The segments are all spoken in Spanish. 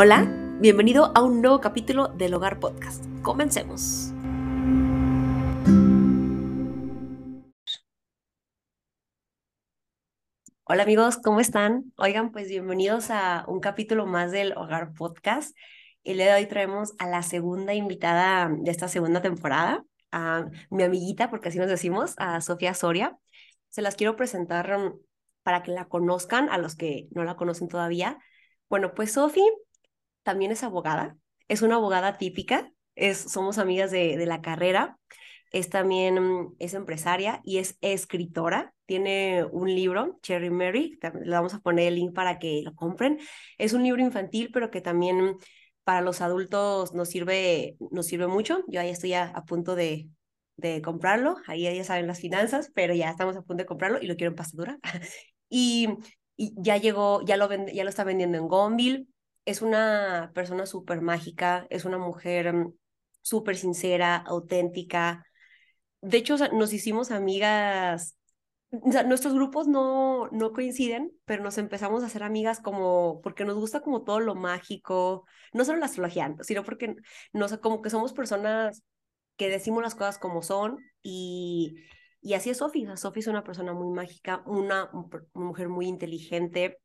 Hola, bienvenido a un nuevo capítulo del Hogar Podcast. Comencemos. Hola amigos, ¿cómo están? Oigan, pues bienvenidos a un capítulo más del Hogar Podcast. El día de hoy traemos a la segunda invitada de esta segunda temporada, a mi amiguita, porque así nos decimos, a Sofía Soria. Se las quiero presentar um, para que la conozcan, a los que no la conocen todavía. Bueno, pues Sofía también es abogada, es una abogada típica, es, somos amigas de, de la carrera, es también, es empresaria y es escritora, tiene un libro, Cherry Mary, le vamos a poner el link para que lo compren, es un libro infantil, pero que también para los adultos nos sirve, nos sirve mucho, yo ahí estoy a, a punto de, de comprarlo, ahí ya saben las finanzas, pero ya estamos a punto de comprarlo y lo quiero en pastadura. y, y ya llegó, ya lo, vende, ya lo está vendiendo en Gonville, es una persona súper mágica, es una mujer mm, súper sincera, auténtica. De hecho, nos hicimos amigas, nuestros grupos no, no coinciden, pero nos empezamos a hacer amigas como, porque nos gusta como todo lo mágico, no solo la astrología, sino porque como que somos personas que decimos las cosas como son y, y así es Sofi. Sofi es una persona muy mágica, una, una mujer muy inteligente,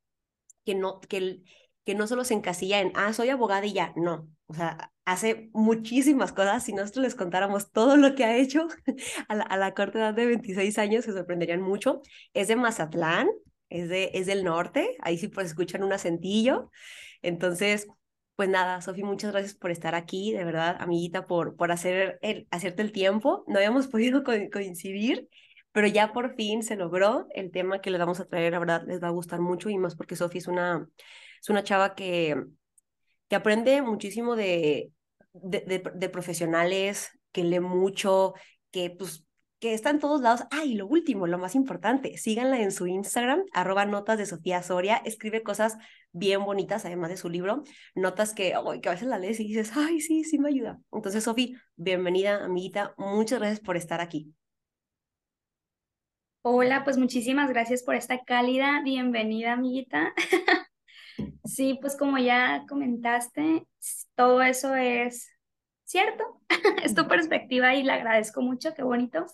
que no, que que no solo se encasilla en, ah, soy abogada y ya, no, o sea, hace muchísimas cosas. Si nosotros les contáramos todo lo que ha hecho a la, a la corta edad de 26 años, se sorprenderían mucho. Es de Mazatlán, es, de, es del norte, ahí sí pues escuchan un acentillo. Entonces, pues nada, Sofi, muchas gracias por estar aquí, de verdad, amiguita, por, por hacer el, hacerte el tiempo. No habíamos podido co coincidir, pero ya por fin se logró. El tema que les vamos a traer, la verdad, les va a gustar mucho y más porque Sofi es una es una chava que, que aprende muchísimo de, de, profesionales, que lee mucho, que pues que está en todos lados. Ah, y lo último, lo más importante, síganla en su Instagram, arroba notas de Sofía Soria, escribe cosas bien bonitas, además de su libro, notas que, oh, que a veces la lees y dices, ay, sí, sí me ayuda. Entonces, Sofía, bienvenida, amiguita, muchas gracias por estar aquí. Hola, pues muchísimas gracias por esta cálida bienvenida, amiguita. Sí, pues como ya comentaste, todo eso es cierto, es tu perspectiva y le agradezco mucho, qué bonito.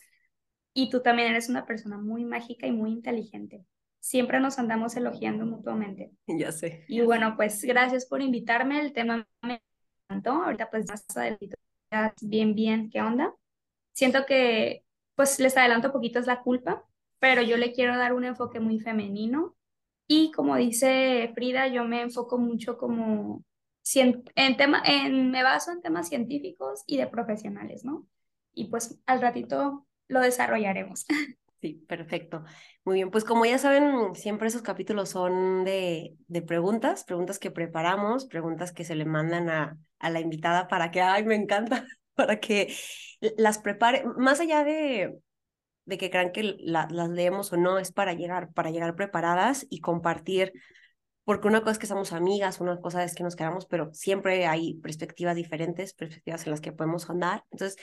Y tú también eres una persona muy mágica y muy inteligente. Siempre nos andamos elogiando mutuamente. Ya sé. Y bueno, pues gracias por invitarme. El tema me encantó. Ahorita pues más adelante bien, bien, ¿qué onda? Siento que pues les adelanto un poquito es la culpa, pero yo le quiero dar un enfoque muy femenino y como dice Frida, yo me enfoco mucho como en en, me baso en temas científicos y de profesionales, ¿no? Y pues al ratito lo desarrollaremos. Sí, perfecto. Muy bien, pues como ya saben, siempre esos capítulos son de, de preguntas, preguntas que preparamos, preguntas que se le mandan a, a la invitada para que, ay, me encanta, para que las prepare, más allá de, de que crean que las leemos o no, es para llegar, para llegar preparadas y compartir, porque una cosa es que somos amigas, una cosa es que nos quedamos, pero siempre hay perspectivas diferentes, perspectivas en las que podemos andar. Entonces,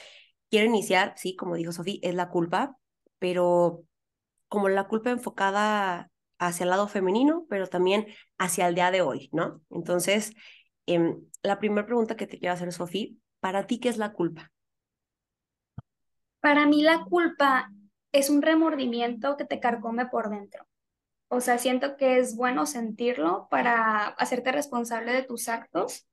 quiero iniciar, sí, como dijo Sofía, es la culpa, pero como la culpa enfocada hacia el lado femenino, pero también hacia el día de hoy, ¿no? Entonces, eh, la primera pregunta que te quiero hacer, Sofía, ¿para ti qué es la culpa? Para mí la culpa es un remordimiento que te carcome por dentro. O sea, siento que es bueno sentirlo para hacerte responsable de tus actos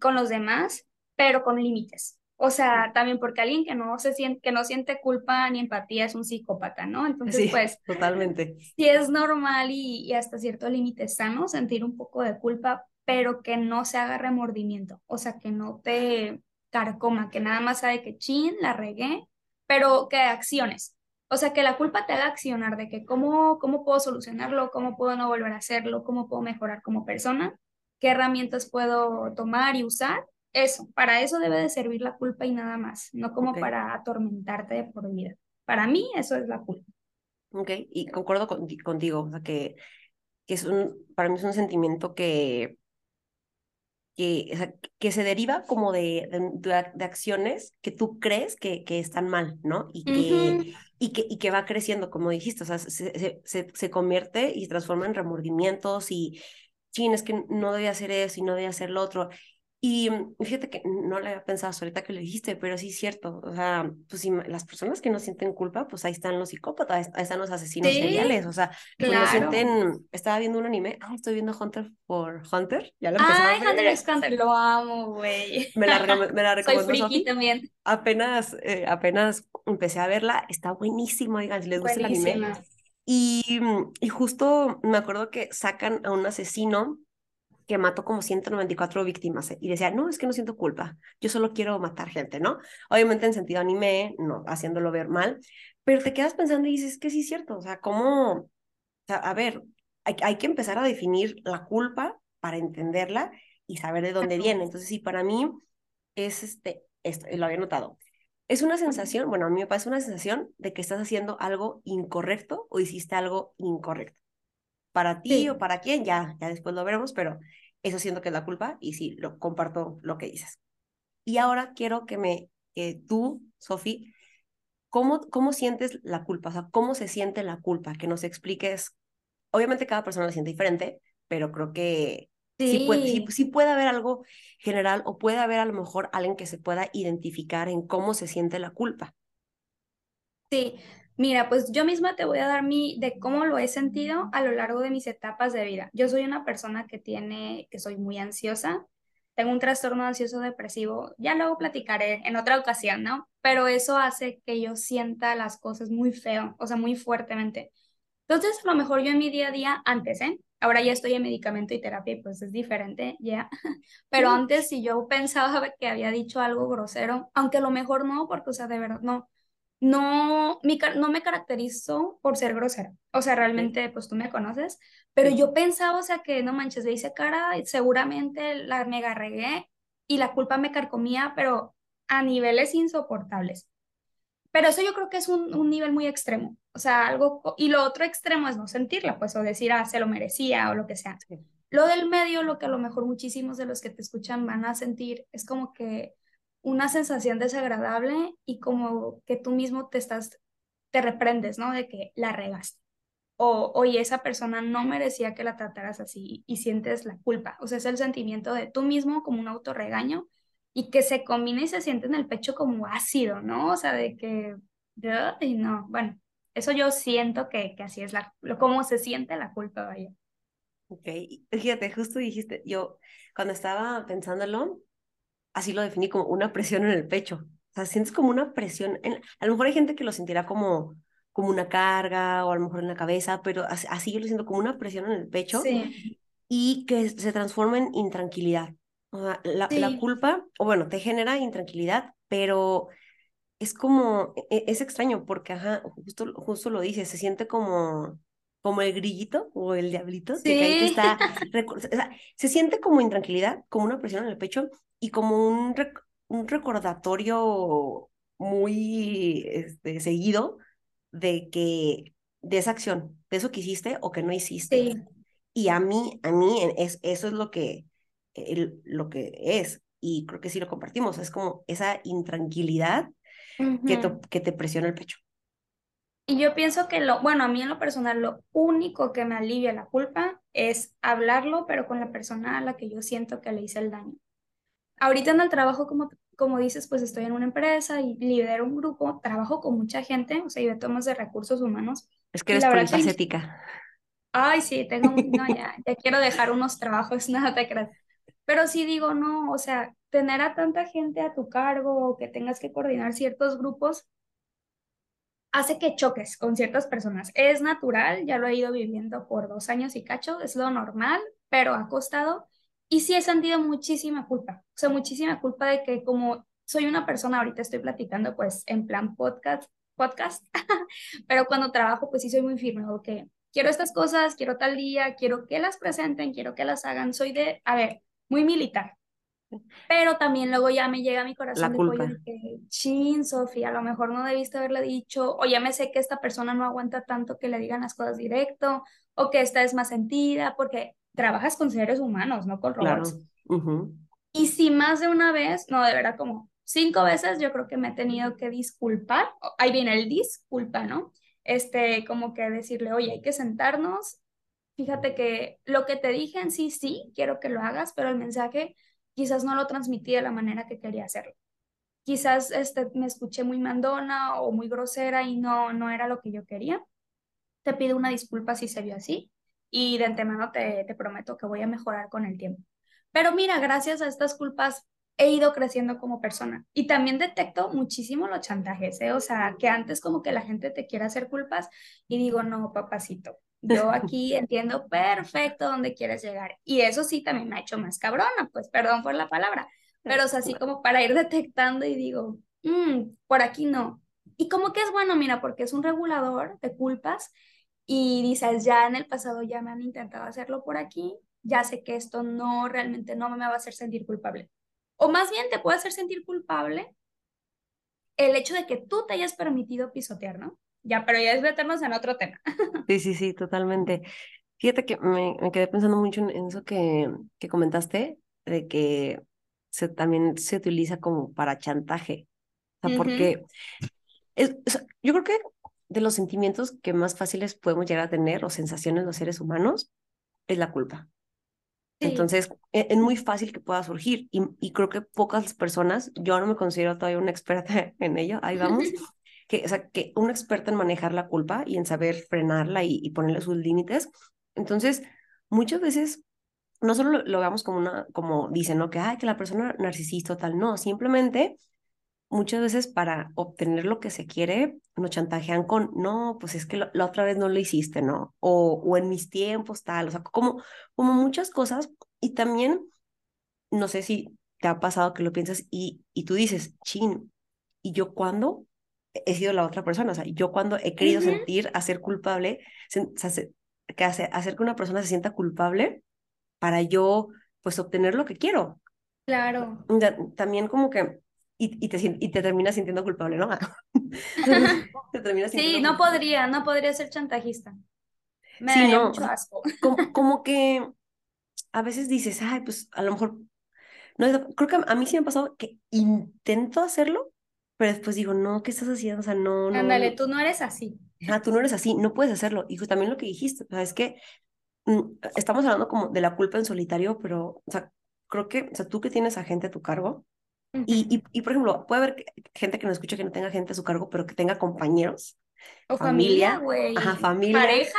con los demás, pero con límites. O sea, también porque alguien que no se siente, que no siente culpa ni empatía es un psicópata, ¿no? Entonces, pues, totalmente. Sí es normal y, y hasta cierto límite sano sentir un poco de culpa, pero que no se haga remordimiento. O sea, que no te carcoma, que nada más sabe que chin, la regué, pero que acciones. O sea, que la culpa te haga accionar de que cómo, cómo puedo solucionarlo, cómo puedo no volver a hacerlo, cómo puedo mejorar como persona, qué herramientas puedo tomar y usar. Eso, para eso debe de servir la culpa y nada más, no como para atormentarte de por vida. Para mí eso es la culpa. Ok, y concuerdo contigo, o sea, que, que es un, para mí es un sentimiento que, que, o sea, que se deriva como de, de, de, acciones que tú crees que, que están mal, ¿no? Y que, y que, y que va creciendo, como dijiste, o sea, se, se, se, convierte y se transforma en remordimientos y, chin, es que no debía hacer eso y no debía hacer lo otro. Y mm, fíjate que no le había pensado ahorita que lo dijiste, pero sí es cierto. O sea, pues si las personas que no sienten culpa, pues ahí están los psicópatas, ahí están los asesinos seriales. O sea, no sienten. Estaba viendo un anime, ah, estoy viendo Hunter por Hunter. Ya lo Ay, Hunter x Hunter, lo amo, güey. Me la, me la Soy friki también. Apenas, eh, apenas empecé a verla, está buenísimo, oigan, si les gusta el anime. Y, mm, y justo me acuerdo que sacan a un asesino que mató como 194 víctimas eh, y decía, no, es que no siento culpa, yo solo quiero matar gente, ¿no? Obviamente en sentido anime, no haciéndolo ver mal, pero te quedas pensando y dices que sí es cierto, o sea, ¿cómo? O sea, a ver, hay, hay, que empezar a definir la culpa para entenderla y saber de dónde viene. Entonces, sí, para mí es este, esto, lo había notado. Es una sensación, bueno, a mí me parece una sensación de que estás haciendo algo incorrecto o hiciste algo incorrecto para ti o para quién, ya, ya después lo veremos, pero eso siento que es la culpa y sí, lo comparto lo que dices. Y ahora quiero que me, que tú, Sofi, ¿cómo, ¿cómo sientes la culpa? O sea, ¿cómo se siente la culpa? Que nos expliques. Obviamente cada persona la siente diferente, pero creo que sí. Sí, puede, sí, sí puede haber algo general o puede haber a lo mejor alguien que se pueda identificar en cómo se siente la culpa. Sí, Mira, pues yo misma te voy a dar mi de cómo lo he sentido a lo largo de mis etapas de vida. Yo soy una persona que tiene, que soy muy ansiosa, tengo un trastorno ansioso depresivo, ya luego platicaré en otra ocasión, ¿no? Pero eso hace que yo sienta las cosas muy feo, o sea, muy fuertemente. Entonces, a lo mejor yo en mi día a día, antes, ¿eh? Ahora ya estoy en medicamento y terapia y pues es diferente, ya. Pero antes, si yo pensaba que había dicho algo grosero, aunque a lo mejor no, porque, o sea, de verdad, no no, mi, no me caracterizo por ser grosera. O sea, realmente, pues tú me conoces, pero yo pensaba, o sea, que no manches, le hice cara, seguramente la mega regué y la culpa me carcomía, pero a niveles insoportables. Pero eso yo creo que es un, un nivel muy extremo. O sea, algo, y lo otro extremo es no sentirla, pues, o decir, ah, se lo merecía o lo que sea. Lo del medio, lo que a lo mejor muchísimos de los que te escuchan van a sentir, es como que una sensación desagradable y como que tú mismo te estás, te reprendes, ¿no? De que la regaste. O, oye, esa persona no merecía que la trataras así y sientes la culpa. O sea, es el sentimiento de tú mismo como un autorregaño y que se combina y se siente en el pecho como ácido, ¿no? O sea, de que, y no, bueno, eso yo siento que, que así es la, lo, cómo se siente la culpa, vaya. Ok, fíjate, justo dijiste, yo cuando estaba pensándolo, así lo definí como una presión en el pecho. O sea, sientes como una presión. En, a lo mejor hay gente que lo sentirá como, como una carga o a lo mejor en la cabeza, pero así, yo lo siento como una presión en el pecho y que se transforma en intranquilidad. O sea, la, la, culpa, o bueno, te genera intranquilidad, pero es como, e, es extraño porque, ajá, justo, justo lo dices, se siente como, como el grillito o el diablito que, ahí está, o sea, se siente como intranquilidad, como una presión en el pecho y como un, un recordatorio muy este, seguido de que de esa acción, de eso que hiciste o que no hiciste. Y a mí, a mí es, eso es lo que, el, lo que es, y creo que sí lo compartimos, es como esa intranquilidad que, te, que te presiona el pecho. Y yo pienso que lo, bueno, a mí en lo personal, lo único que me alivia la culpa es hablarlo, pero con la persona a la que yo siento que le hice el daño ahorita en el trabajo, como, como dices, pues estoy en una empresa y lidero un grupo, trabajo con mucha gente, o sea, y de temas de recursos humanos. Es que eres polifacética. Ay, sí, tengo, no, ya, ya quiero dejar unos trabajos, nada te creas. Pero sí digo, no, o sea, tener a tanta gente a tu cargo o que tengas que coordinar ciertos grupos hace que choques con ciertas personas. Es natural, ya lo he ido viviendo por dos años y cacho, es lo normal, pero ha costado y sí he sentido muchísima culpa, o sea, muchísima culpa de que como soy una persona, ahorita estoy platicando pues en plan podcast, podcast, pero cuando trabajo pues sí soy muy firme, que quiero estas cosas, quiero tal día, quiero que las presenten, quiero que las hagan, soy de, a ver, muy militar. Pero también luego ya me llega a mi corazón de que, chin, Sofía, a lo mejor no debiste haberle dicho, o ya me sé que esta persona no aguanta tanto que le digan las cosas directo, o que esta es más sentida, porque trabajas con seres humanos, no con robots. Y si más de una vez, no, de verdad como cinco veces yo creo que me he tenido que disculpar, ahí viene el disculpa, ¿no? Este, como que decirle, oye, hay que sentarnos, fíjate que lo que te dije en sí, sí, quiero que lo hagas, pero el mensaje quizás no lo transmití de la manera que quería hacerlo. Quizás este, me escuché muy mandona o muy grosera y no, no era lo que yo quería. Te pido una disculpa si se vio así y de antemano te, te prometo que voy a mejorar con el tiempo. Pero mira, gracias a estas culpas he ido creciendo como persona y también detecto muchísimo los chantajes, ¿eh? o sea, que antes como que la gente te quiere hacer culpas y digo, no, papacito, yo aquí entiendo perfecto dónde quieres llegar. Y eso sí también me ha hecho más cabrona, pues perdón por la palabra, pero es así como para ir detectando y digo, mm, por aquí no. Y como que es bueno, mira, porque es un regulador de culpas y dices, ya en el pasado ya me han intentado hacerlo por aquí, ya sé que esto no realmente no me va a hacer sentir culpable. O más bien te puede hacer sentir culpable el hecho de que tú te hayas permitido pisotear, ¿no? Ya, pero ya es meternos en otro tema. Sí, sí, sí, totalmente. Fíjate que me, me quedé pensando mucho en, eso que, que comentaste, de que se, también se utiliza como para chantaje. O sea, porque es, yo creo que de los sentimientos que más fáciles podemos llegar a tener o sensaciones los seres humanos es la culpa. Entonces, e, es, muy fácil que pueda surgir y, y, creo que pocas personas, yo no me considero todavía una experta en ello, ahí vamos, que, o sea, que una experta en manejar la culpa y en saber frenarla y, y ponerle sus límites. Entonces, muchas veces no solo lo, lo veamos como una, como dicen, ¿no? Que, ay, que la persona narcisista tal, no, simplemente muchas veces para obtener lo que se quiere, nos chantajean con, no, pues es que la otra vez no lo hiciste, ¿no? O, o en mis tiempos, tal, o sea, como, como muchas cosas. Y también, no sé si te ha pasado que lo piensas y, y tú dices, chin, ¿y yo cuándo he sido la otra persona? O sea, yo cuando he querido sentir, hacer culpable, que hace, hacer que una persona se sienta culpable para yo, pues, obtener lo que quiero. Claro. También como que y, y, te, y te terminas sintiendo culpable, ¿no? te sí, no podría, no podría ser chantajista. Me sí, no, mucho asco. Como, como, que a veces dices, ay, pues a lo mejor, no, creo que a mí sí me ha pasado que intento hacerlo, pero después digo, no, ¿qué estás haciendo? O sea, no, no. Ándale, tú no eres así. Ah, tú no eres así, no puedes hacerlo. Y también lo que dijiste, o sea, es que mm, estamos hablando como de la culpa en solitario, pero, o sea, creo que, o sea, tú que tienes a gente a tu cargo, y, y, por ejemplo, puede haber gente que no escucha que no tenga gente a su cargo, pero que tenga compañeros. O familia, güey. Ajá, familia. Pareja.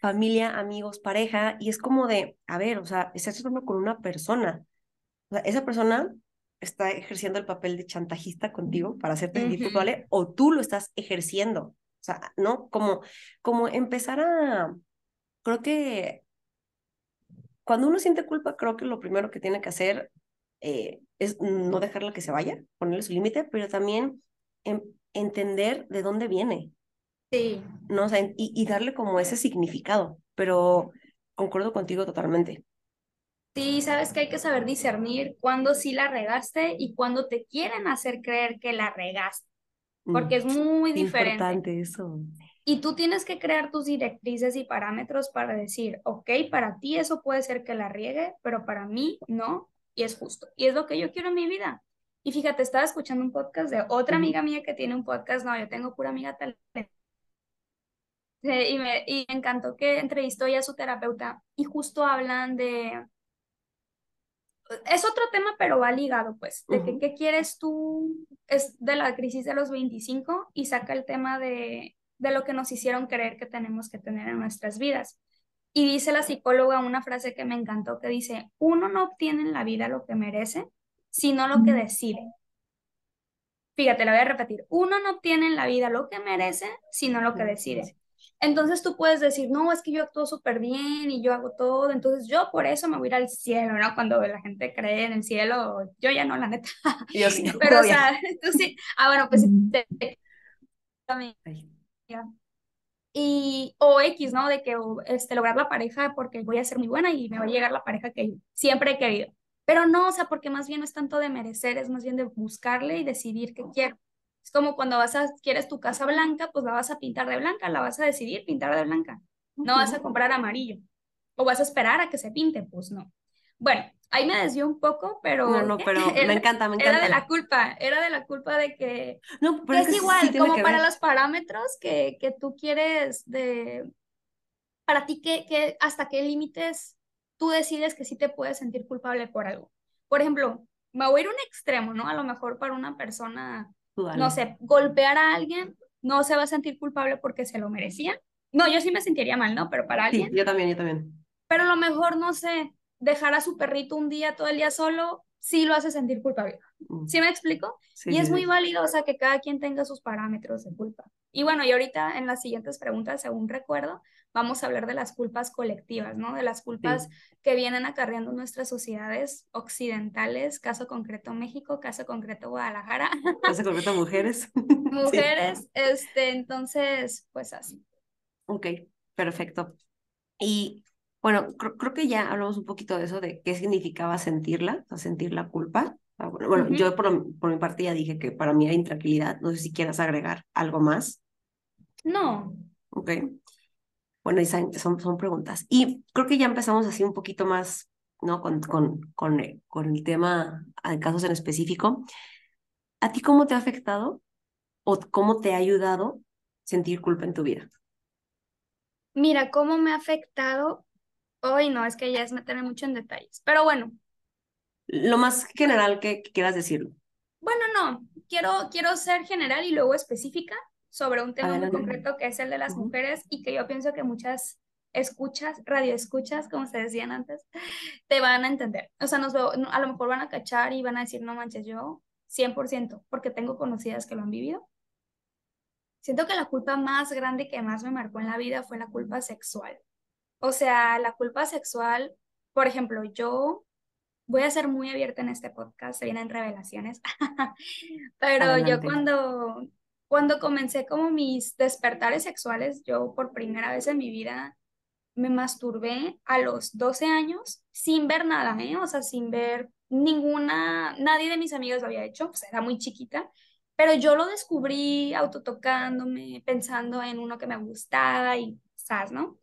familia, amigos, pareja. Y es como de, a ver, o sea, estás tratando con una persona. O sea, esa persona está ejerciendo el papel de chantajista contigo para hacerte sentir culpable o tú lo estás ejerciendo. O sea, ¿no? Como, como empezar a, creo que cuando uno siente culpa, creo que lo primero que tiene que hacer eh, es no dejarla que se vaya, ponerle su límite, pero también entender de dónde viene. Sí. ¿no? O sea, y, y, darle como ese significado, pero concuerdo contigo totalmente. Sí, sabes que hay que saber discernir cuándo sí la regaste y cuándo te quieren hacer creer que la regaste, porque es muy diferente. Importante eso. Y tú tienes que crear tus directrices y parámetros para decir, ok, para ti eso puede ser que la riegue, pero para mí no, y es justo. Y es lo que yo quiero en mi vida. Y fíjate, estaba escuchando un podcast de otra amiga mía que tiene un podcast, no, yo tengo pura amiga tal. Y me, y me encantó que entrevistó ya a su terapeuta y justo hablan de... Es otro tema, pero va ligado, pues, de que qué quieres tú, es de la crisis de los 25 y saca el tema de, de lo que nos hicieron creer que tenemos que tener en nuestras vidas. Y dice la psicóloga una frase que me encantó, que dice, uno no obtiene en la vida lo que merece, sino lo que decide. Fíjate, la voy a repetir, uno no obtiene en la vida lo que merece, sino lo que decide. Entonces tú puedes decir, no, es que yo actúo súper bien y yo hago todo, entonces yo por eso me voy a ir al cielo, ¿no? Cuando la gente cree en el cielo, yo ya no, la neta. Yo sí. Pero, o sea, tú sí. Ah, bueno, pues y, o X, ¿no? De que este, lograr la pareja porque voy a ser muy buena y me va a llegar la pareja que siempre he querido. Pero no, o sea, porque más bien no es tanto de merecer, es más bien de buscarle y decidir qué quiero. Es como cuando vas a, quieres tu casa blanca, pues la vas a pintar de blanca, la vas a decidir pintar de blanca. No vas a comprar amarillo. O vas a esperar a que se pinte, pues no. Bueno, ahí me desvió un poco, pero... No, no, pero me encanta, me encanta. Era de la culpa, era de la culpa de que... No, pero es, igual, como para los parámetros que, que tú quieres de... para ti, ¿qué, qué, hasta qué límites tú decides que sí te puedes sentir culpable por algo? Por ejemplo, me voy a ir a un extremo, ¿no? A lo mejor para una persona, no sé, golpear a alguien, no se va a sentir culpable porque se lo merecía. No, yo sí me sentiría mal, ¿no? Pero para alguien. Sí, yo también, yo también. Pero a lo mejor, no sé, dejar a su perrito un día, todo el día solo, sí lo hace sentir culpable. Mm. ¿Sí me explico? y es muy válido, o sea, que cada quien tenga sus parámetros de culpa. Y bueno, y ahorita en las siguientes preguntas, según recuerdo, vamos a hablar de las culpas colectivas, ¿no? De las culpas que vienen acarreando nuestras sociedades occidentales, caso concreto México, caso concreto Guadalajara. Caso concreto mujeres. mujeres, este, entonces, pues así. Ok, perfecto. Y bueno, creo, que ya hablamos un poquito de eso, de qué significaba sentirla, o sentir la culpa. Ah, bueno, yo por, por, mi parte ya dije que para mí era intranquilidad. No sé si quieras agregar algo más. No. Ok. Bueno, y son, son preguntas. Y creo que ya empezamos así un poquito más, ¿no? Con, con, con, eh, con el tema en casos en específico. ¿A ti cómo te ha afectado o cómo te ha ayudado sentir culpa en tu vida? Mira, cómo me ha afectado Hoy no, es que ya es meterme mucho en detalles. Pero bueno. Lo más general que, quieras decirlo. Bueno, no. Quiero, quiero ser general y luego específica sobre un tema muy concreto que es el de las mujeres y que yo pienso que muchas escuchas, radioescuchas, como se decían antes, te van a entender. O sea, nos a lo mejor van a cachar y van a decir, no manches, yo 100%, porque tengo conocidas que lo han vivido. Siento que la culpa más grande que más me marcó en la vida fue la culpa sexual. O sea, la culpa sexual, por ejemplo, yo voy a ser muy abierta en este podcast, se vienen revelaciones, pero yo cuando, cuando comencé como mis despertares sexuales, yo por primera vez en mi vida me masturbé a los 12 años sin ver nada, ¿eh? O sea, sin ver ninguna, nadie de mis amigos lo había hecho, pues era muy chiquita, pero yo lo descubrí autotocándome, pensando en uno que me gustaba y, ¿sabes, no?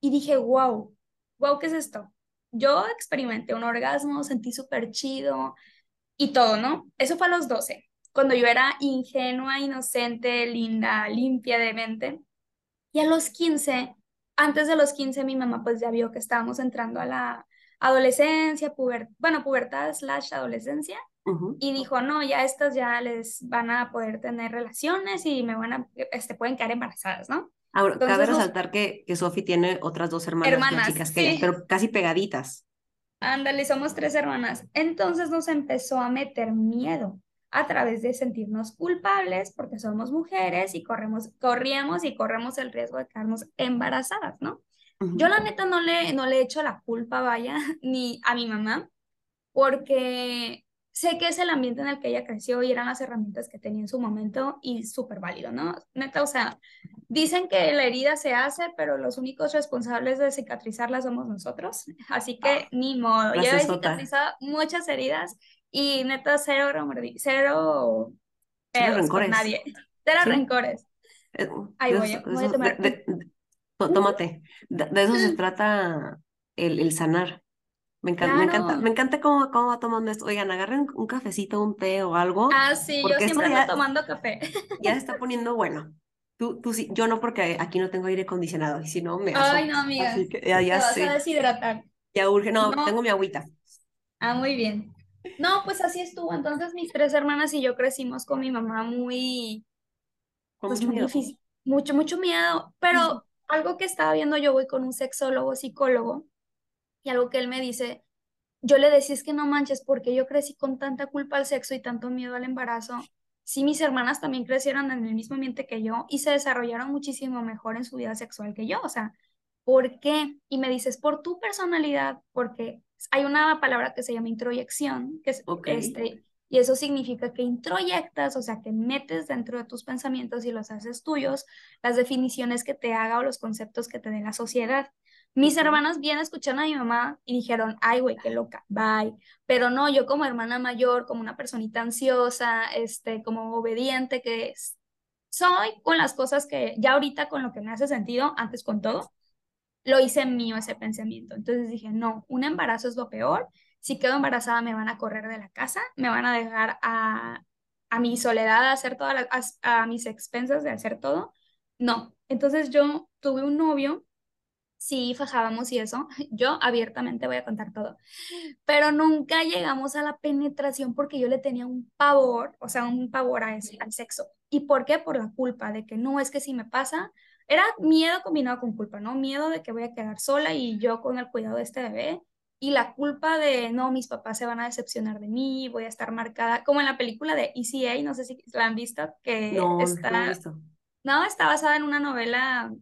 y dije, wow, wow, ¿qué es esto? Yo experimenté un orgasmo, sentí súper chido y todo, ¿no? Eso fue a los 12, cuando yo era ingenua, inocente, linda, limpia de mente. Y a los 15, antes de los 15, mi mamá pues ya vio que estábamos entrando a la adolescencia, puber bueno, pubertad slash adolescencia. Y dijo, no, ya estas ya les van a poder tener relaciones y me van a, este, pueden quedar embarazadas, ¿no? Ahora, cabe resaltar que, que Sofi tiene otras dos hermanas, chicas que pero casi pegaditas. Ándale, somos tres hermanas. Entonces nos empezó a meter miedo a través de sentirnos culpables porque somos mujeres y corremos, corríamos y corremos el riesgo de quedarnos embarazadas, ¿no? Yo la neta no le, no le he hecho la culpa, vaya, ni a mi mamá, porque sé que es el ambiente en el que ella creció y eran las herramientas que tenía en su momento y súper válido, ¿no? Neta, o sea, dicen que la herida se hace, pero los únicos responsables de cicatrizarla somos nosotros, así que ah, ni modo. Yo he cicatrizado muchas heridas y neta, cero, cero, cero rencores. nadie, cero rencores. Eh, Ahí voy, voy a tomar. tómate, de, eso se trata el, el sanar. Me encanta, me encanta, me encanta cómo, cómo va tomando esto. Oigan, agarren un cafecito, un té o algo. Ah, sí, yo siempre ando tomando café. Ya se está poniendo bueno. Tú, tú sí, yo no porque aquí no tengo aire acondicionado y si no me Ay, no, amiga. Así que ya, ya Te vas a deshidratar. Ya urge, no, tengo mi agüita. Ah, muy bien. No, pues así estuvo. Entonces mis tres hermanas y yo crecimos con mi mamá muy, pues muy difícil, mucho, mucho miedo. Pero algo que estaba viendo, yo voy con un sexólogo, psicólogo, y algo que él me dice, yo le decía es que no manches, porque yo crecí con tanta culpa al sexo y tanto miedo al embarazo. Sí, mis hermanas también crecieron en el mismo ambiente que yo y se desarrollaron muchísimo mejor en su vida sexual que yo. O sea, ¿por qué? Y me dices, por tu personalidad, porque hay una palabra que se llama introyección, que es este, y eso significa que introyectas, o sea, que metes dentro de tus pensamientos y los haces tuyos, las definiciones que te haga o los conceptos que te dé la sociedad. Mis hermanas bien escucharon a mi mamá y dijeron, ay, güey, qué loca, bye. Pero no, yo como hermana mayor, como una personita ansiosa, este, como obediente que soy con las cosas que ya ahorita con lo que me hace sentido, antes con todo, lo hice mío ese pensamiento. Entonces dije, no, un embarazo es lo peor. Si quedo embarazada me van a correr de la casa, me van a dejar a, a mi soledad a hacer todas a mis expensas de hacer todo. No. Entonces yo tuve un novio Sí, fajábamos y eso. Yo abiertamente voy a contar todo. Pero nunca llegamos a la penetración porque yo le tenía un pavor, o sea, un pavor a ese, al sexo. ¿Y por qué? Por la culpa de que no, es que si me pasa, era miedo combinado con culpa, ¿no? Miedo de que voy a quedar sola y yo con el cuidado de este bebé. Y la culpa de, no, mis papás se van a decepcionar de mí, voy a estar marcada, como en la película de ECA, no sé si la han visto, que No, está, no he visto. no, está basada en una novela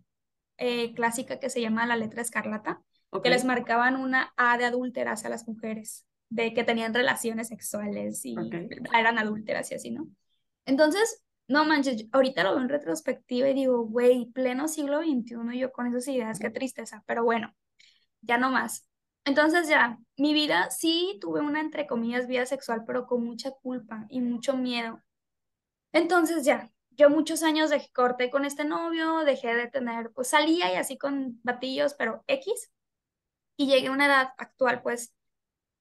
eh, clásica que se llama La letra escarlata, que les marcaban una A de adúlteras a las mujeres, de que tenían relaciones sexuales y eran adúlteras y así, ¿no? Entonces, no manches, ahorita lo veo en retrospectiva y digo, güey, pleno siglo XXI yo con esas ideas, qué tristeza, pero bueno, ya no más. Entonces ya, mi vida sí tuve una, entre comillas, vida sexual, pero con mucha culpa y mucho miedo. Entonces ya, yo muchos años dejé, corté con este novio, dejé de tener, pues salía y así con batillos, pero X, y llegué a una edad actual, pues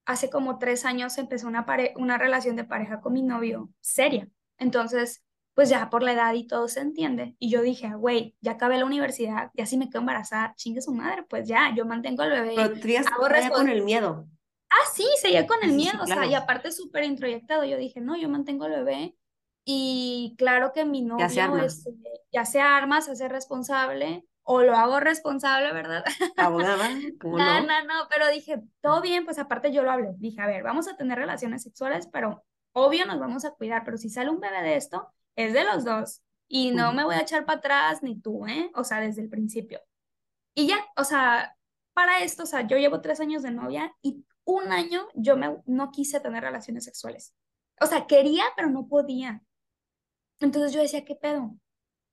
hace como tres años empecé una, pare- una relación de pareja con mi novio seria. Entonces, pues ya por la edad y todo se entiende. Y yo dije, "Ah, güey, ya acabé la universidad, ya si me quedo embarazada, chingue su madre, pues ya, yo mantengo al bebé, Pero tú todavía con el miedo. Ah, sí, seguía con Sí, el sí, miedo, sí, o sea, claro. y aparte súper introyectado. Yo dije, no, yo mantengo al bebé y claro que mi Ya se novio arma. este, ya se arma, se hace responsable o lo hago responsable, ¿verdad? Abogada, ¿cómo No, no? no, no, pero dije, todo bien, pues aparte yo lo hablé. Dije, a ver, vamos a tener relaciones sexuales, pero obvio nos vamos a cuidar, pero si sale un bebé de esto, es de los dos. Y no me voy a echar para atrás ni tú, ¿eh? O sea, desde el principio. Y ya, o sea, para esto, o sea, yo llevo tres años de novia y un año yo me, no quise tener relaciones sexuales. O sea, quería, pero no podía. Entonces yo decía, ¿qué pedo?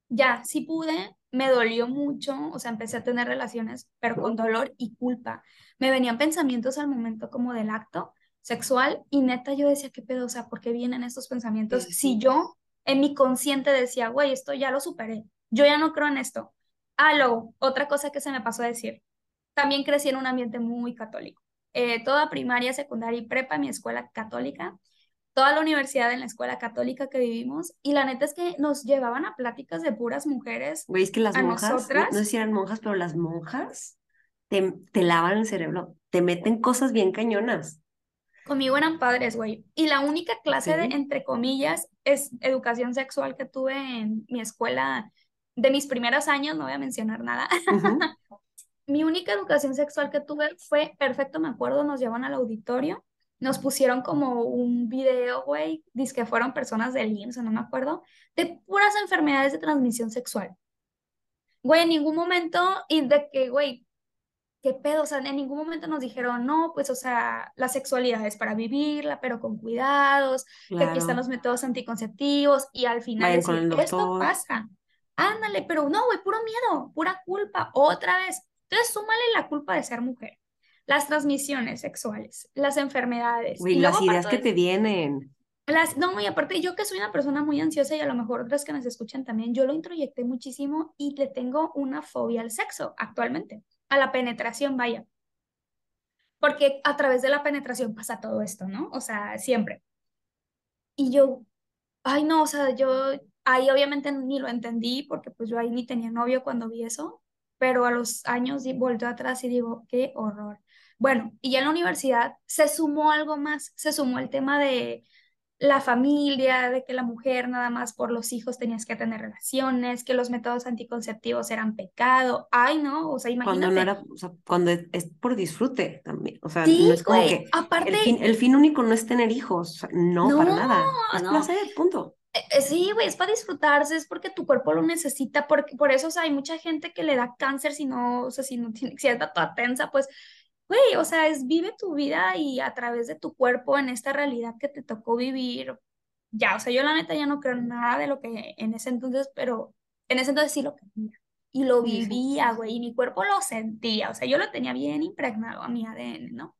Ya, sí pude, me dolió mucho, o sea, empecé a tener relaciones, pero con dolor y culpa. Me venían pensamientos al momento como del acto sexual y neta yo decía, ¿qué pedo? O sea, ¿por qué vienen estos pensamientos? Si yo en mi consciente decía, güey, esto ya lo superé, yo ya no creo en esto. Ah, luego, otra cosa que se me pasó a decir, también crecí en un ambiente muy católico. Eh, toda primaria, secundaria y prepa en mi escuela católica toda la universidad en la escuela católica que vivimos y la neta es que nos llevaban a pláticas de puras mujeres Güey, es que las a monjas, no, no sé si eran monjas, pero las monjas te, te lavan el cerebro, te meten cosas bien cañonas. Conmigo eran padres, güey. Y la única clase de, entre comillas, es educación sexual que tuve en mi escuela de mis primeros años, no voy a mencionar nada. Mi única educación sexual que tuve fue, perfecto, me acuerdo, nos llevan al auditorio, nos pusieron como un video, güey, dice que fueron personas del IMSS, no me acuerdo, de puras enfermedades de transmisión sexual. Güey, en ningún momento, y de que, güey, ¿qué pedo? O sea, en ningún momento nos dijeron, no, pues, o sea, la sexualidad es para vivirla, pero con cuidados, que aquí están los métodos anticonceptivos, y al final decir, esto pasa, ándale, pero no, güey, puro miedo, pura culpa, otra vez. Entonces, súmale la culpa de ser mujer, las transmisiones sexuales, las enfermedades, y las ideas que de te vienen. las, no, y aparte yo que soy una persona muy ansiosa y a lo mejor otras que nos escuchan también, yo lo introyecté muchísimo y le tengo una fobia al sexo actualmente, a la penetración, vaya, porque a través de la penetración pasa todo esto, ¿no? O sea, siempre. Y yo, ay no, o sea, yo ahí obviamente ni lo entendí porque pues yo ahí ni tenía novio cuando vi eso, pero a los años volteo atrás y digo, qué horror. Bueno, y ya en la universidad se sumó algo más, se sumó el tema de la familia, de que la mujer nada más por los hijos tenías que tener relaciones, que los métodos anticonceptivos eran pecado. Ay, no, o sea, Cuando no imagínate. era, o sea, cuando es, por disfrute también. O sea, no es como güey, que aparte, el fin, el fin único no es tener hijos. o sea, no, para nada. Es no, placer, punto. Eh, eh, Sí, güey, es para disfrutarse, es porque tu cuerpo lo necesita, porque por eso, o sea, hay mucha gente que le da cáncer si no, o sea, si no tiene, si está toda tensa, pues, güey, o sea, es vive tu vida y a través de tu cuerpo en esta realidad que te tocó vivir. Ya, o sea, yo la neta ya no creo nada de lo que en ese entonces, pero en ese entonces sí lo creía y lo vivía, güey, y mi cuerpo lo sentía, o sea, yo lo tenía bien impregnado a mi ADN, ¿no?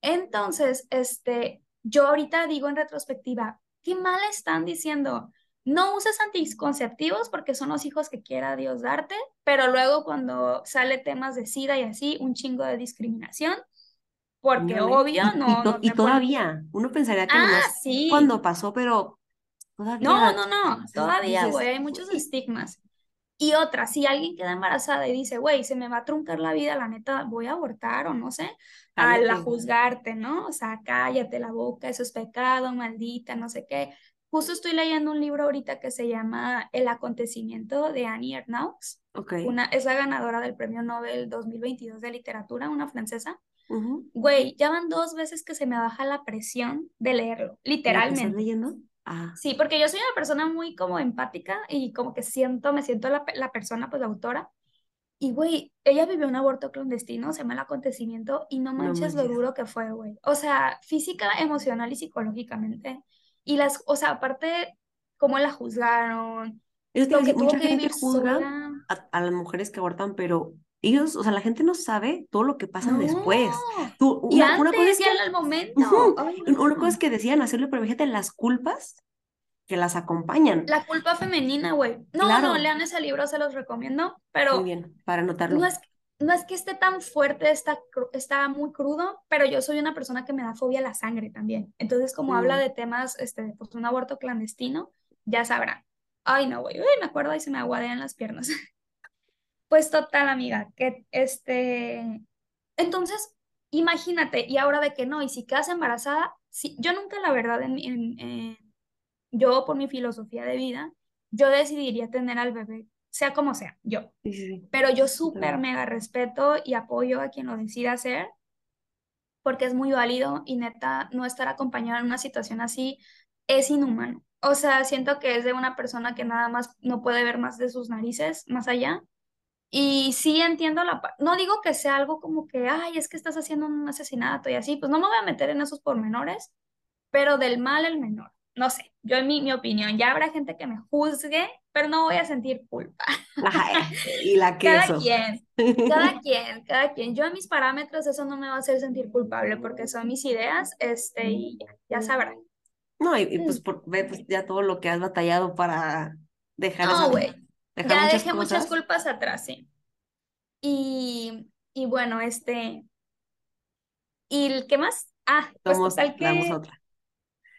Entonces, este, yo ahorita digo en retrospectiva, qué mal están diciendo. No uses anticonceptivos porque son los hijos que quiera Dios darte, pero luego cuando sale temas de SIDA y así, un chingo de discriminación, porque ¿eh? obvio Y, y, no, to- no y todavía, uno pensaría que Ah, sí. cuando pasó, pero No, todavía no, no, o sea, todavía, güey, hay muchos estigmas. Y otra, si alguien queda embarazada y dice, güey, se me va a truncar la vida, la neta, voy a abortar o no sé, a la juzgarte, ¿no? O sea, cállate la boca, eso es pecado, maldita, no sé qué. Justo estoy leyendo un libro ahorita que se llama El acontecimiento de Annie Ernaux. Okay. Una, es la ganadora del Premio Nobel 2022 de Literatura, una francesa. Güey, ya van dos veces que se me baja la presión de leerlo, literalmente. ¿Estás leyendo? Ah. Sí, porque yo soy una persona muy como empática y como que siento, me siento la, la persona, pues la autora. Y, güey, ella vivió un aborto clandestino, se llama el acontecimiento, y no manches, lo duro que fue, güey. O sea, física, emocional y psicológicamente. Y las, o sea, aparte, cómo la juzgaron. Es que, mucha gente juzga a, las mujeres que abortan, pero ellos, o sea, la gente no sabe todo lo que pasan después. Tú, una, y antes, una cosa es que, al momento. una cosa es que decían hacerlo, pero fíjate las culpas que las acompañan. La culpa femenina, güey. No, no, lean ese libro, se los recomiendo, pero... Muy bien, para anotarlo. No es, no es que esté tan fuerte, está, está muy crudo, pero yo soy una persona que me da fobia a la sangre también. Entonces, como habla mm. de temas, este, pues un aborto clandestino, ya sabrán. Ay, no, güey, me acuerdo y se me aguadean las piernas. pues total, amiga, que este... Entonces, imagínate, y ahora de que no, y si quedas embarazada, si, yo nunca la verdad en, en yo por mi filosofía de vida, yo decidiría tener al bebé, sea como sea, yo. Pero yo súper mega respeto y apoyo a quien lo decida hacer, porque es muy válido y neta, no estar acompañado en una situación así es inhumano. O sea, siento que es de una persona que nada más no puede ver más de sus narices, más allá. Y sí entiendo la no digo que sea algo como que, ay, es que estás haciendo un asesinato y así, pues no me voy a meter en esos pormenores, pero del mal el menor no sé, yo en mi, mi opinión, ya habrá gente que me juzgue, pero no voy a sentir culpa. y la que Cada quien, cada quien, cada quien. Yo en mis parámetros eso no me va a hacer sentir culpable porque son mis ideas, este, y ya, sabrán. No, y, pues, por, ve pues, ya todo lo que has batallado para dejar No, güey, ya dejé muchas culpas atrás, sí. Y, y bueno, este, ¿y qué más? Ah, pues total que... otra.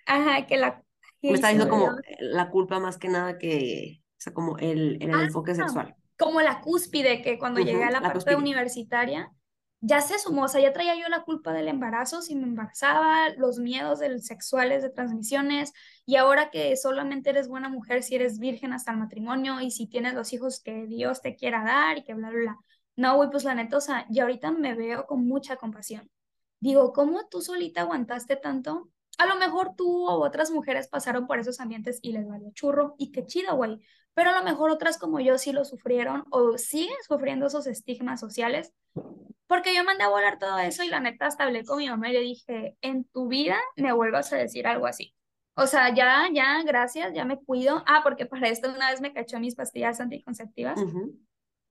Ajá, que la me está diciendo como la culpa más que nada que, o sea, como el, el, enfoque sexual. Como la cúspide, que cuando llegué a la, parte universitaria, ya se sumó, o sea, ya traía yo la culpa del embarazo, si me embarazaba, los miedos del sexuales de transmisiones, y ahora que solamente eres buena mujer si eres virgen hasta el matrimonio y si tienes los hijos que Dios te quiera dar y que bla, bla, bla. No, güey, pues la neta, o sea, y ahorita me veo con mucha compasión. Digo, ¿cómo tú solita aguantaste tanto? A lo mejor tú o otras mujeres pasaron por esos ambientes y les valió churro y qué chido, güey. Pero a lo mejor otras como yo sí lo sufrieron o siguen sufriendo esos estigmas sociales. Porque yo mandé a volar todo eso y la neta hasta hablé con mi mamá y le dije, en tu vida me vuelvas a decir algo así. O sea, ya, ya, gracias, ya me cuido. Ah, porque para esto una vez me cachó mis pastillas anticonceptivas.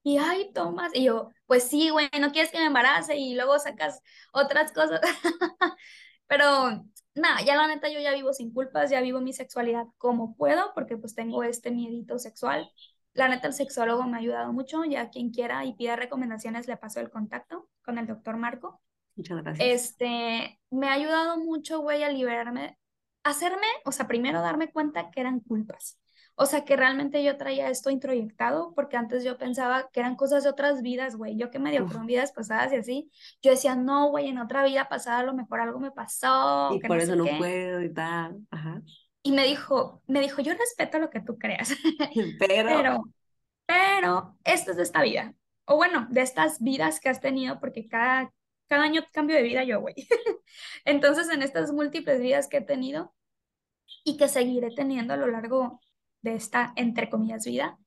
Y, ay, Tomás. Y yo, pues sí, güey, no quieres que me embarace y luego sacas otras cosas. Pero nada, ya la neta yo ya vivo sin culpas, ya vivo mi sexualidad como puedo, porque pues tengo este miedito sexual. La neta el sexólogo me ha ayudado mucho, ya quien quiera y pida recomendaciones le paso el contacto con el doctor Marco. Muchas gracias. Este, me ha ayudado mucho, güey, a liberarme, hacerme, o sea, primero darme cuenta que eran culpas. O sea, que realmente yo traía esto introyectado, porque antes yo pensaba que eran cosas de otras vidas, güey. Yo que medio con vidas pasadas y así, yo decía, no, güey, en otra vida pasada a lo mejor algo me pasó. Y por eso no puedo y tal. Ajá. Y me dijo, me dijo, yo respeto lo que tú creas. Pero... pero, pero, esto es de esta vida. O bueno, de estas vidas que has tenido, porque cada, cada año cambio de vida yo, güey. Entonces, en estas múltiples vidas que he tenido y que seguiré teniendo a lo largo de esta, entre comillas, vida,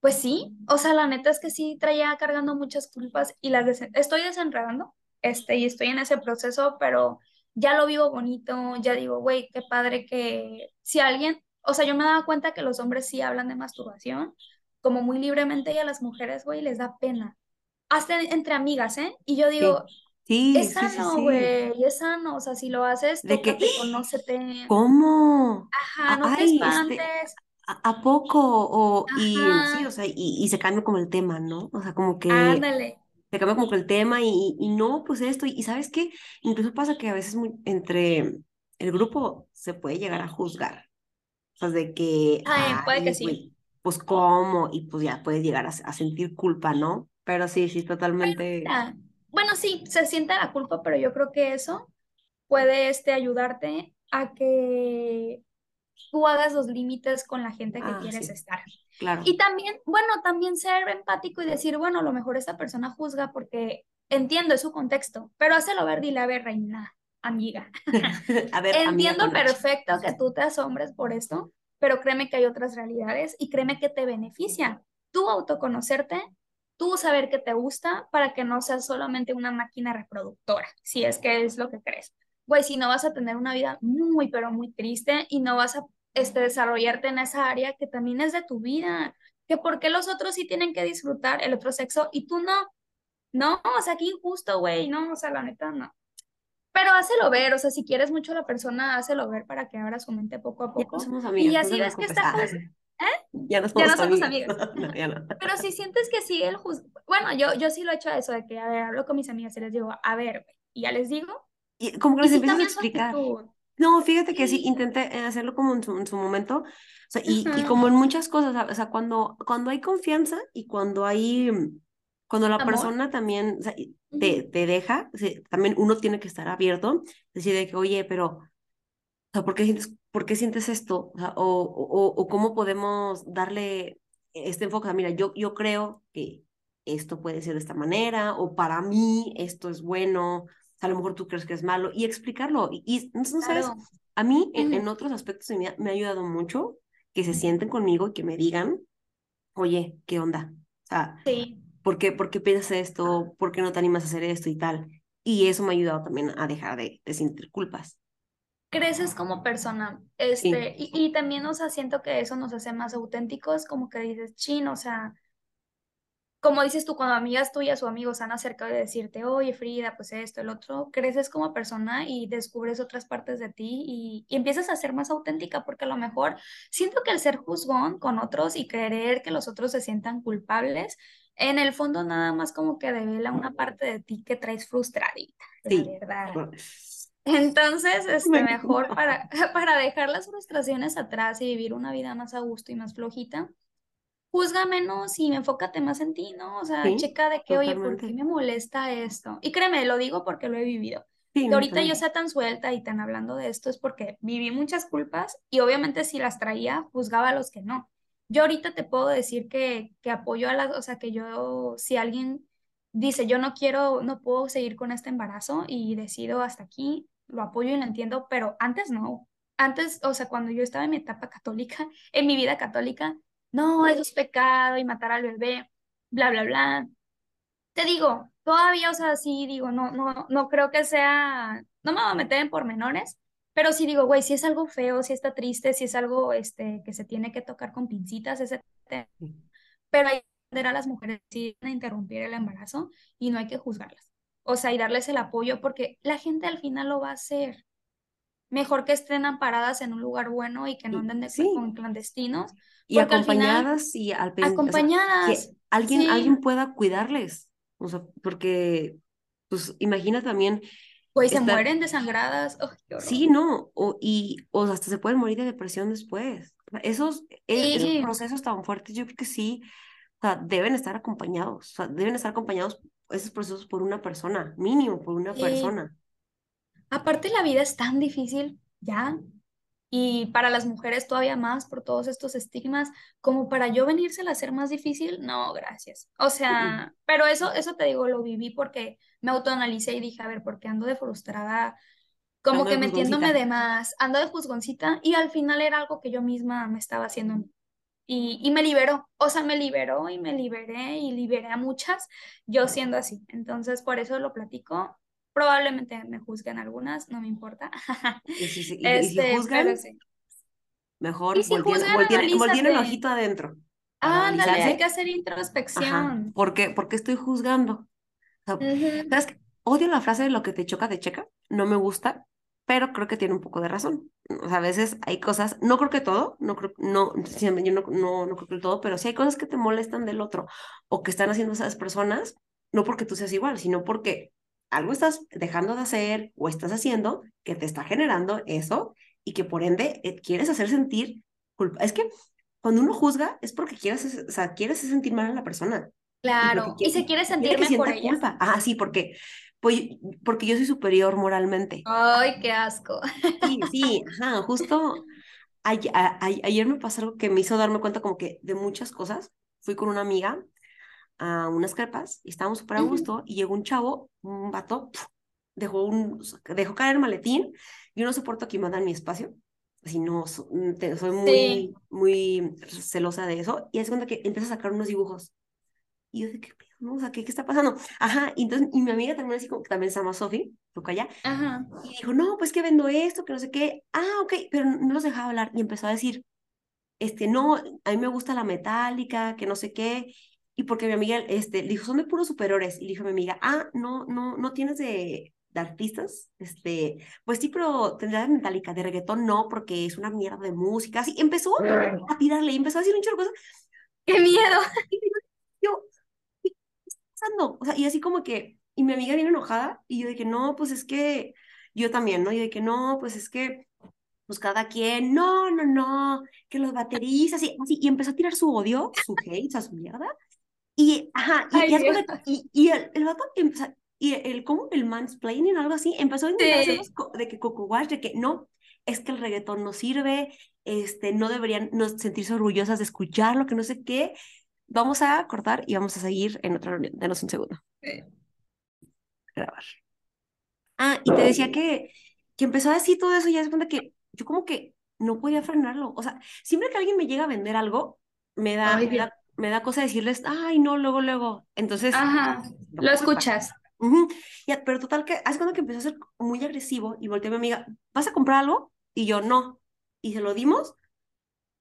pues sí, o sea, la neta es que sí traía cargando muchas culpas y las estoy desenredando, este, y estoy en ese proceso, pero ya lo vivo bonito, ya digo, güey, qué padre que si alguien, o sea, yo me daba cuenta que los hombres sí hablan de masturbación, como muy libremente, y a las mujeres, güey, les da pena, hasta entre amigas, ¿eh? Y yo digo, es sano, güey, es sano, o sea, si lo haces, de que, conócete. ¿Cómo? Ajá, no te este, espantes. ¿a, poco? O, y sí, o sea, y, y, se cambia como el tema, ¿no? O sea, como que Ándale. se cambia como que el tema y, y no, pues esto, y, ¿sabes qué? Incluso pasa que a veces muy, entre el grupo se puede llegar a juzgar. O sea, de que, Ay, puede que sí. pues cómo, y pues ya puedes llegar a, sentir culpa, ¿no? Pero sí, sí, totalmente. Bueno, sí, se siente la culpa, pero yo creo que eso puede este, ayudarte a que tú hagas los límites con la gente que ah, quieres estar. Claro. Y también, bueno, también ser empático y decir, bueno, a lo mejor esta persona juzga porque entiendo su contexto, pero hácelo ver, dile, a ver, reina, amiga. a ver, entiendo perfecto que tú te asombres por esto, pero créeme que hay otras realidades y créeme que te beneficia. Tú autoconocerte, tú saber que te gusta para que no seas solamente una máquina reproductora, si es que es lo que crees. Güey, si no vas a tener una vida muy, pero muy triste y no vas a este, desarrollarte en esa área que también es de tu vida. Que por qué los otros sí tienen que disfrutar el otro sexo y tú no. No, o sea, qué injusto, güey, no, o sea, la neta, no. Pero hácelo ver, o sea, si quieres mucho a la persona, hácelo ver para que abra su mente poco a poco. somos amigas, y así ves que está... ¿Eh? Ya no somos, ya amigas. Pero si sientes que sí el juz... Bueno, yo, yo sí lo he hecho eso, de que, a ver, hablo con mis amigas y les digo, a ver, y ya les digo. Y como que les empiezo a explicar. No, fíjate que sí, intenté hacerlo como en su, en su momento, o sea, y, y, como en muchas cosas, o sea, cuando, cuando hay confianza y cuando hay, cuando la persona también o sea, te, te deja, también uno tiene que estar abierto, decir de que, oye, pero, o sea, ¿por qué sientes, por qué sientes esto? O, o, o, cómo podemos darle este enfoque. Mira, yo, yo creo que esto puede ser de esta manera, o para mí esto es bueno, a lo mejor tú crees que es malo, y explicarlo. Y, y no sabes, a mí en, en, otros aspectos de mi vida me ha ayudado mucho que se sienten conmigo y que me digan, oye, ¿qué onda? O sea, sí. ¿por qué, ¿por qué piensas esto? ¿Por qué no te animas a hacer esto y tal? Y eso me ha ayudado también a dejar de, de sentir culpas. Creces como persona, este, y, y, también, o sea, siento que eso nos hace más auténticos, como que dices, chin, o sea, como dices tú, cuando amigas tuyas o amigos han acercado de decirte, oye Frida, pues esto, el otro, creces como persona y descubres otras partes de ti y, y, empiezas a ser más auténtica, porque a lo mejor siento que el ser juzgón con otros y creer que los otros se sientan culpables, en el fondo nada más como que devela una parte de ti que traes frustradita, sí. la verdad. Entonces, este, mejor para, para dejar las frustraciones atrás y vivir una vida más a gusto y más flojita, juzga menos y enfócate más en ti, ¿no? O sea, checa de que, oye, ¿por qué me molesta esto? Y créeme, lo digo porque lo he vivido. Sí, ahorita yo sea tan suelta y tan hablando de esto es porque viví muchas culpas y obviamente si las traía, juzgaba a los que no. Yo ahorita te puedo decir que, que apoyo a las, o sea, que yo, si alguien dice, yo no quiero, no puedo seguir con este embarazo y decido hasta aquí, lo apoyo y lo entiendo, pero antes no. Antes, o sea, cuando yo estaba en mi etapa católica, en mi vida católica, no, eso es pecado y matar al bebé, bla, bla, bla. Te digo, todavía, o sea, sí digo, no, no, no creo que sea, no me voy a meter en pormenores, pero sí digo, güey, si es algo feo, si está triste, si es algo este, que se tiene que tocar con pincitas, ese tema. Pero hay que entender a las mujeres si a interrumpir el embarazo y no hay que juzgarlas. O sea, y darles el apoyo porque la gente al final lo va a hacer. Mejor que estén amparadas en un lugar bueno y que no anden de, con clandestinos y acompañadas y al Acompañadas. que alguien, alguien pueda cuidarles. O sea, porque, pues imagina también. Pues se mueren desangradas. sí, no. O, y, o hasta se pueden morir de depresión después. Esos, e, esos procesos tan fuertes, yo creo que sí, o sea, deben estar acompañados. O sea, deben estar acompañados esos procesos por una persona, mínimo por una persona. Aparte, la vida es tan difícil ya y para las mujeres todavía más por todos estos estigmas, como para yo venírsela a hacer más difícil, no, gracias. O sea, pero eso, eso te digo, lo viví porque me autoanalicé y dije, a ver, porque ando de frustrada, como que metiéndome de más, ando de juzgoncita y al final era algo que yo misma me estaba haciendo. Y, y me liberó, o sea, me liberó y me liberé y liberé a muchas, yo siendo así. Entonces, por eso lo platico Probablemente me juzguen algunas, no me importa. Y si, si este, juzgan, mejor y si volteen, el ojito adentro. Ah, ándale, hay que hacer introspección. ¿Por qué? Porque estoy juzgando. ¿Sabes qué? Odio la frase de lo que te choca de checa, no me gusta, pero creo que tiene un poco de razón. O sea, a veces hay cosas, no creo que todo, no creo, no, yo no, no, no creo que todo, pero sí hay cosas que te molestan del otro o que están haciendo esas personas, no porque tú seas igual, sino porque algo estás dejando de hacer o estás haciendo que te está generando eso y que por ende eh, quieres hacer sentir culpa. Es que cuando uno juzga es porque quieres, o sea, quieres sentir mal a la persona. Claro, y, se quiere sentir que mejor ella. culpa. Ah, sí, porque, pues, porque yo soy superior moralmente. Ay, qué asco. Sí, sí, ajá, justo ayer me pasó algo que me hizo darme cuenta como que de muchas cosas. Fui con una amiga a unas crepas y estábamos súper a gusto y llegó un chavo, un vato, dejó, un, dejó caer el maletín. Yo no soporto que me mi espacio. Así no, soy muy, muy celosa de eso. Y es cuando que empieza a sacar unos dibujos. Y yo de qué ¿no? O sea, ¿qué, ¿qué está pasando? Ajá, y entonces, y mi amiga también así como que también se llama Sofi, toca allá, Ajá. y dijo, no, pues que vendo esto, que no sé qué, ah, ok, pero no los dejaba hablar, y empezó a decir, este, no, a mí me gusta la metálica, que no sé qué, y porque mi amiga, este, le dijo, son de puros superiores, y le dijo a mi amiga, ah, no, no, no tienes de, de artistas, este, pues sí, pero tendrás de metálica, de reggaetón no, porque es una mierda de música, así, empezó a tirarle, y empezó a decir un chorro de cosas. ¡Qué miedo! yo, o sea, y así como que, y mi amiga viene enojada, y yo de que no, pues es que, yo también, ¿no? Y de que no, pues es que, pues cada quien, no, no, no, que los bateristas, y así, y empezó a tirar su odio, su hate, a su mierda, y, ajá, y, y, y, el, el vato empezó, y el, ¿cómo? El mansplaining, algo así, empezó a intentar de que Coco Wash, de que no, es que el reggaetón no sirve, este, no deberían no sentirse orgullosas de escucharlo, que no sé qué, Vamos a cortar y vamos a seguir en otra reunión. Denos un segundo. Grabar. Ah, y te decía que, que empezó a decir todo eso y ya se cuenta que yo como que no podía frenarlo. O sea, siempre que alguien me llega a vender algo, me da, me, da cosa decirles, ay, no, luego, luego. Entonces, Ajá, lo escuchas. ya, pero total que, hace cuando que empezó a ser muy agresivo y volteé a mi amiga, ¿vas a comprar algo? Y yo, no. Y se lo dimos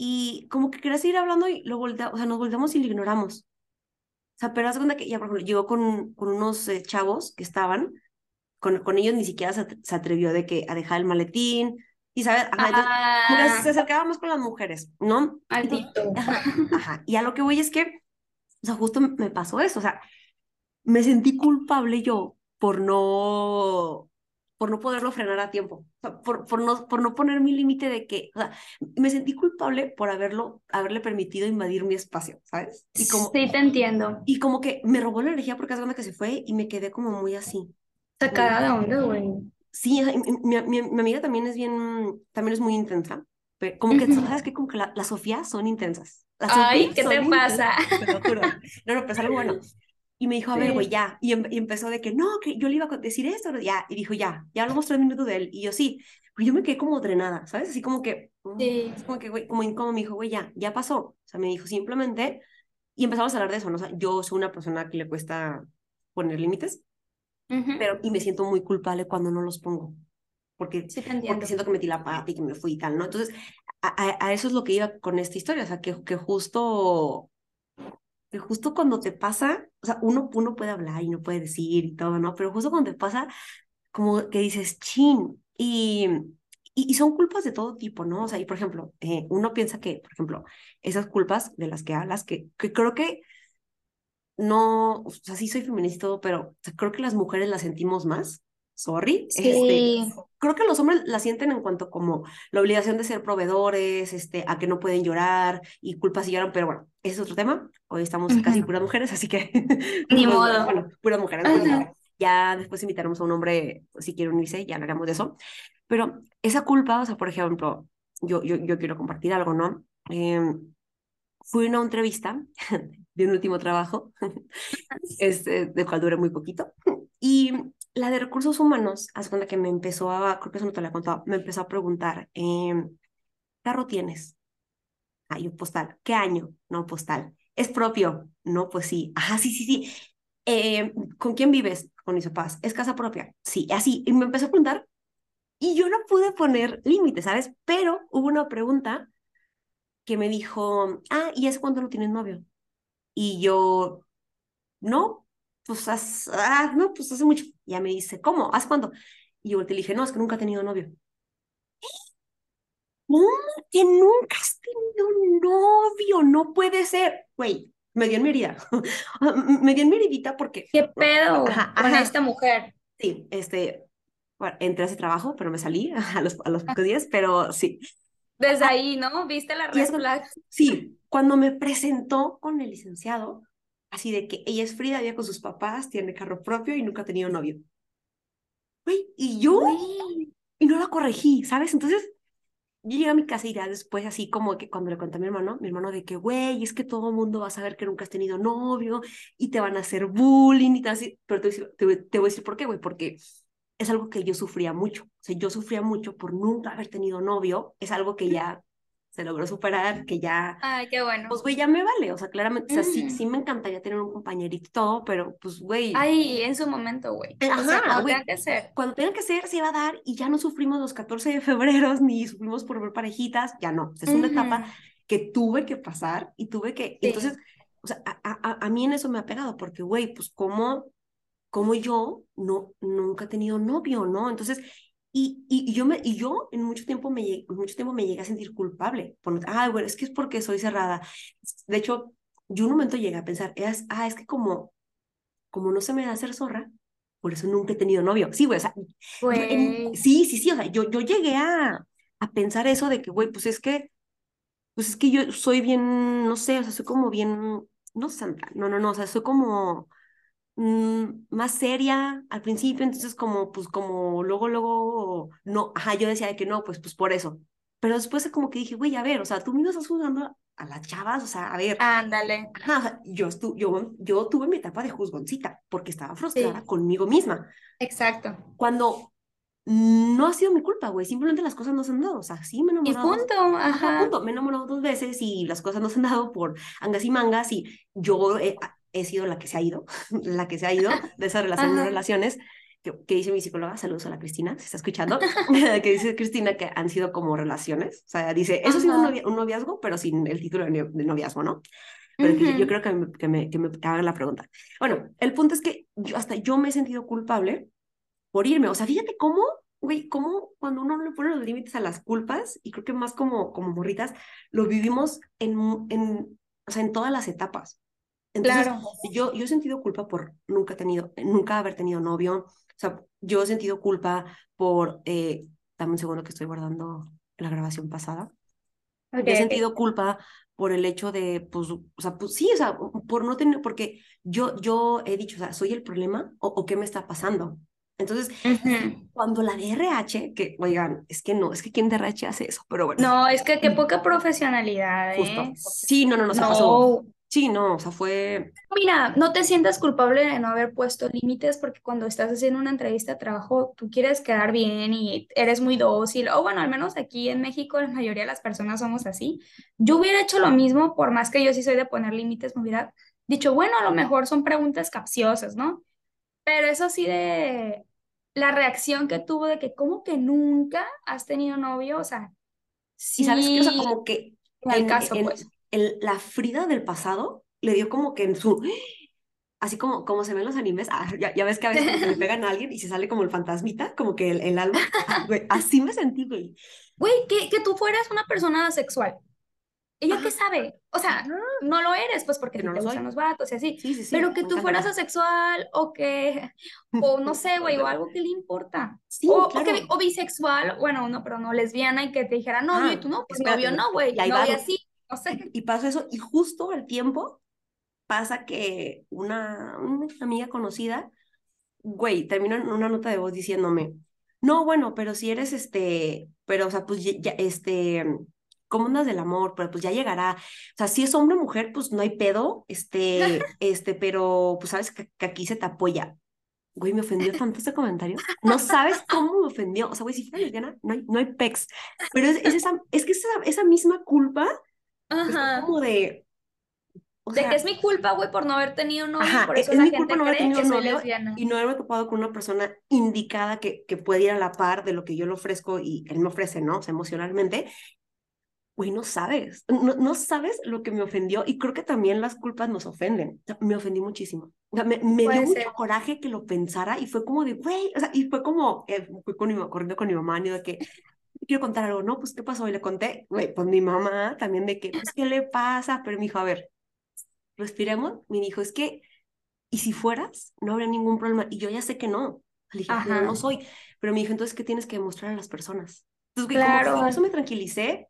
y como que quería seguir hablando y lo voltea, o sea, nos volteamos y lo ignoramos. O sea, pero haz cuenta que ya, por ejemplo, llegó con, con unos eh, chavos que estaban, con, con ellos ni siquiera se, atrevió de que a dejar el maletín, y sabes, ajá, se ah. acercaba más con las mujeres, ¿no? Ajá, ajá, y a lo que voy es que, o sea, justo me pasó eso, o sea, me sentí culpable yo por no, por no poderlo frenar a tiempo, por, por, no, por no poner mi límite de que, o sea, me sentí culpable por haberlo, haberle permitido invadir mi espacio, ¿sabes? Y como, sí, te entiendo. Y como que me robó la energía porque es cuando que se fue y me quedé como muy así. Sacada de onda, güey. Sí, mi, mi, mi, amiga también es bien, también es muy intensa, pero como que, ¿sabes qué? Como que las la Sofía son intensas. Ay, ¿qué te pasa? No, no, pero es algo bueno. Y me dijo, a ver, güey, ya. Em, y, empezó de que no, que yo le iba a decir esto, ya. Y dijo, ya, ya hablamos tres minutos de él. Y yo, sí. Pues yo me quedé como drenada, ¿sabes? Así como que, mm, sí. como que, güey, como incómodo, me dijo, güey, ya, ya pasó. O sea, me dijo simplemente, y empezamos a hablar de eso, ¿no? O sea, yo soy una persona que le cuesta poner límites, pero, y me siento muy culpable cuando no los pongo. Porque, porque siento que metí la pata y que me fui y tal, ¿no? Entonces, a, a, eso es lo que iba con esta historia, o sea, que, que justo que justo cuando te pasa, o sea, uno, uno puede hablar y no puede decir y todo, ¿no? Pero justo cuando te pasa, como que dices, chin, y, y, son culpas de todo tipo, ¿no? O sea, y por ejemplo, eh, uno piensa que, por ejemplo, esas culpas de las que hablas, que, que creo que no, o sea, sí soy feminista y todo, pero creo que las mujeres las sentimos más, sorry. Este, creo que los hombres la sienten en cuanto como la obligación de ser proveedores, este, a que no pueden llorar y culpas si lloran, pero bueno, ese es otro tema. Hoy estamos casi puras mujeres, así que... Ni modo. Bueno, puras mujeres. ya después invitaremos a un hombre, si quiere unirse, ya hablaremos de eso. Pero esa culpa, o sea, por ejemplo, yo, yo, yo quiero compartir algo, ¿no? Eh, fui a una entrevista de un último trabajo, este, de cual duré muy poquito, y la de recursos humanos, hace cuenta que me empezó a, creo que eso no te lo he contado, me empezó a preguntar, eh, ¿carro tienes? Hay un postal. ¿Qué año? No, postal. ¿Es propio? No, pues sí. Ajá, sí, sí, sí. Eh, ¿Con quién vives? Con mis papás. ¿Es casa propia? Sí, así. Y me empezó a preguntar y yo no pude poner límites, ¿sabes? Pero hubo una pregunta que me dijo, ah, ¿y hace cuánto no tienes novio? Y yo, no, pues, ah, no, pues hace mucho. Ya me dice, ¿cómo? ¿Hace cuánto? Y yo te dije, no, es que nunca he tenido novio. ¿Cómo que nunca has tenido novio? No puede ser. Güey, me dio en mi herida. me dio en mi heridita porque... ¿Qué pedo con esta mujer? Sí, este, bueno, entré a ese trabajo, pero me salí a los, a los pocos días, pero sí. Desde ahí, ¿no? ¿Viste la red flag? Sí, cuando me presentó con el licenciado, así de que ella es Frida, vive con sus papás, tiene carro propio y nunca ha tenido novio. Güey, y yo, y no la corregí, ¿sabes? Entonces, yo llegué a mi casa y ya después, así como que cuando le conté a mi hermano, mi hermano de que, güey, es que todo el mundo va a saber que nunca has tenido novio y te van a hacer bullying y tal, así. Pero te, te, te voy a decir por qué, güey, porque es algo que yo sufría mucho. O sea, yo sufría mucho por nunca haber tenido novio. Es algo que ya se logró superar, que ya... Ay, qué bueno. Pues, güey, ya me vale, o sea, claramente, o sea, sí, sí me encantaría tener un compañerito y todo, pero, pues, güey... Ay, en su momento, güey. Ajá, o sea, cuando tenga que ser. Cuando tenga que ser, se va a dar y ya no sufrimos los 14 de febrero, ni sufrimos por ver parejitas, ya no. Es una etapa que tuve que pasar y tuve que... Sí. Entonces, o sea, a, a, a mí en eso me ha pegado, porque, güey, pues, ¿cómo, cómo yo no, nunca he tenido novio, no? Entonces, y, y, y yo, me, y yo en mucho tiempo me, mucho tiempo me llegué a sentir culpable. Por, ah, bueno, es que es porque soy cerrada. De hecho, yo un momento llegué a pensar, es, ah, es que como, como no se me da hacer zorra, por eso nunca he tenido novio. Sí, güey, o sea, yo en- sí, sí, sí, o sea, yo, yo llegué a, a pensar eso de que, güey, pues es que, pues es que yo soy bien, no sé, o sea, soy como bien, no santa, no, no, no, o sea, soy como mm, más seria al principio, entonces como, pues como luego, luego, no, ajá, yo decía de que no, pues, pues por eso. Pero después como que dije, güey, a ver, o sea, tú me ibas juzgando a las chavas, o sea, a ver, Ándale. ajá, o sea, yo, estu yo, yo tuve mi etapa de juzgoncita porque estaba frustrada Sí. conmigo misma. Exacto. Cuando no ha sido mi culpa, güey, simplemente las cosas no se han dado, o sea, sí me he Y enamorado dos- punto, Ajá, ajá. punto. Me he enamorado dos veces y las cosas no se han dado por angas y mangas y yo he, he sido la que se ha ido, la que se ha ido de esas relaciones, no Ajá. relaciones, que, que dice mi psicóloga, saludos a la Cristina, si está escuchando, que dice Cristina que han sido como relaciones, o sea, dice, eso ha sido un, noviazgo, pero sin el título de, no- de noviazgo, ¿no? Pero que yo, yo creo que me, que, me, que me hagan la pregunta. Bueno, el punto es que yo, hasta yo me he sentido culpable por irme. O sea, fíjate cómo, güey, cómo cuando uno no le pone los límites a las culpas, y creo que más como, como morritas, lo vivimos en, en, o sea, en todas las etapas. Entonces, Claro. yo, yo he sentido culpa por nunca tenido, nunca haber tenido novio. O sea, yo he sentido culpa por, eh, dame un segundo que estoy guardando la grabación pasada. Ok, Yo he sentido culpa por el hecho de, pues, o sea, pues sí, o sea, por no tener, porque yo, yo he dicho, o sea, ¿soy el problema o, o qué me está pasando? Entonces, Ujú. cuando la DRH, que, oigan, es que no, es que ¿quién DRH hace eso? Pero bueno, No, es que qué poca profesionalidad, justo. Sí, no, no, no, se pasó. Sí, no, o sea, fue, Mira, no te sientas culpable de no haber puesto límites porque cuando estás haciendo una entrevista de trabajo, tú quieres quedar bien y eres muy dócil, o bueno, al menos aquí en México la mayoría de las personas somos así. Yo hubiera hecho lo mismo, por más que yo sí soy de poner límites, me hubiera dicho, bueno, a lo mejor son preguntas capciosas, ¿no? Pero eso sí de la reacción que tuvo de que, ¿cómo que nunca has tenido novio? O sea, y sabes qué, o sea, sí, como que en, caso, en pues. El- la Frida del pasado le dio como que en su, así como, como se ven los animes, ah, ya, ya ves que a veces le pegan a alguien y se sale como el fantasmita, como que el, el alma, Ah, güey, así me sentí, güey. Güey, que, que tú fueras una persona asexual. ¿Ella qué sabe? O sea, no lo eres, pues porque no te lo gustan soy. los vatos y así. Sí, sí, sí, Pero que tú fueras asexual o que, o no sé, güey, o algo que le importa. Sí, O, o, que, claro. o bisexual, bueno, no, pero no lesbiana y que te dijera novio y Ah, tú no, pues novio no, güey, Y novia sí, no sé. Y, pasó eso, y justo al tiempo pasa que una, una amiga conocida, güey, terminó en una nota de voz diciéndome, no, bueno, pero si eres este, pero, o sea, pues ya, este, ¿cómo andas del amor? Pero pues ya llegará. O sea, si es hombre o mujer, pues no hay pedo, este, este, pero pues sabes que, que aquí se te apoya. Güey, me ofendió tanto ese comentario. No sabes cómo me ofendió. O sea, güey, si fuera lesbiana, no hay, no hay pex. Pero es, es esa, es que esa, esa misma culpa, como de, o De que sea, es mi culpa, güey, por no haber tenido novio, ajá, por eso es la mi gente culpa no haber tenido que novio y no haberme topado con una persona indicada que, que puede ir a la par de lo que yo le ofrezco y él me ofrece, ¿no? O sea, emocionalmente. Güey, no sabes, no, no sabes lo que me ofendió y creo que también las culpas nos ofenden. O sea, me ofendí muchísimo. O sea, me, me dio Puede mucho ser. coraje que lo pensara y fue como de, güey, o sea, y fue como, eh, fui con mi, corriendo con mi mamá, y de que, quiero contar algo, ¿no? Pues, ¿qué pasó? Y le conté, güey, pues mi mamá también de que, pues, ¿qué le pasa? Pero me dijo, a ver, respiremos. Me dijo, es que, ¿y si fueras? No habría ningún problema. Y yo ya sé que no. Le dije, no Ajá. soy. Pero me dijo, entonces, ¿qué tienes que demostrar a las personas? Entonces, güey, como que Claro. eso me tranquilicé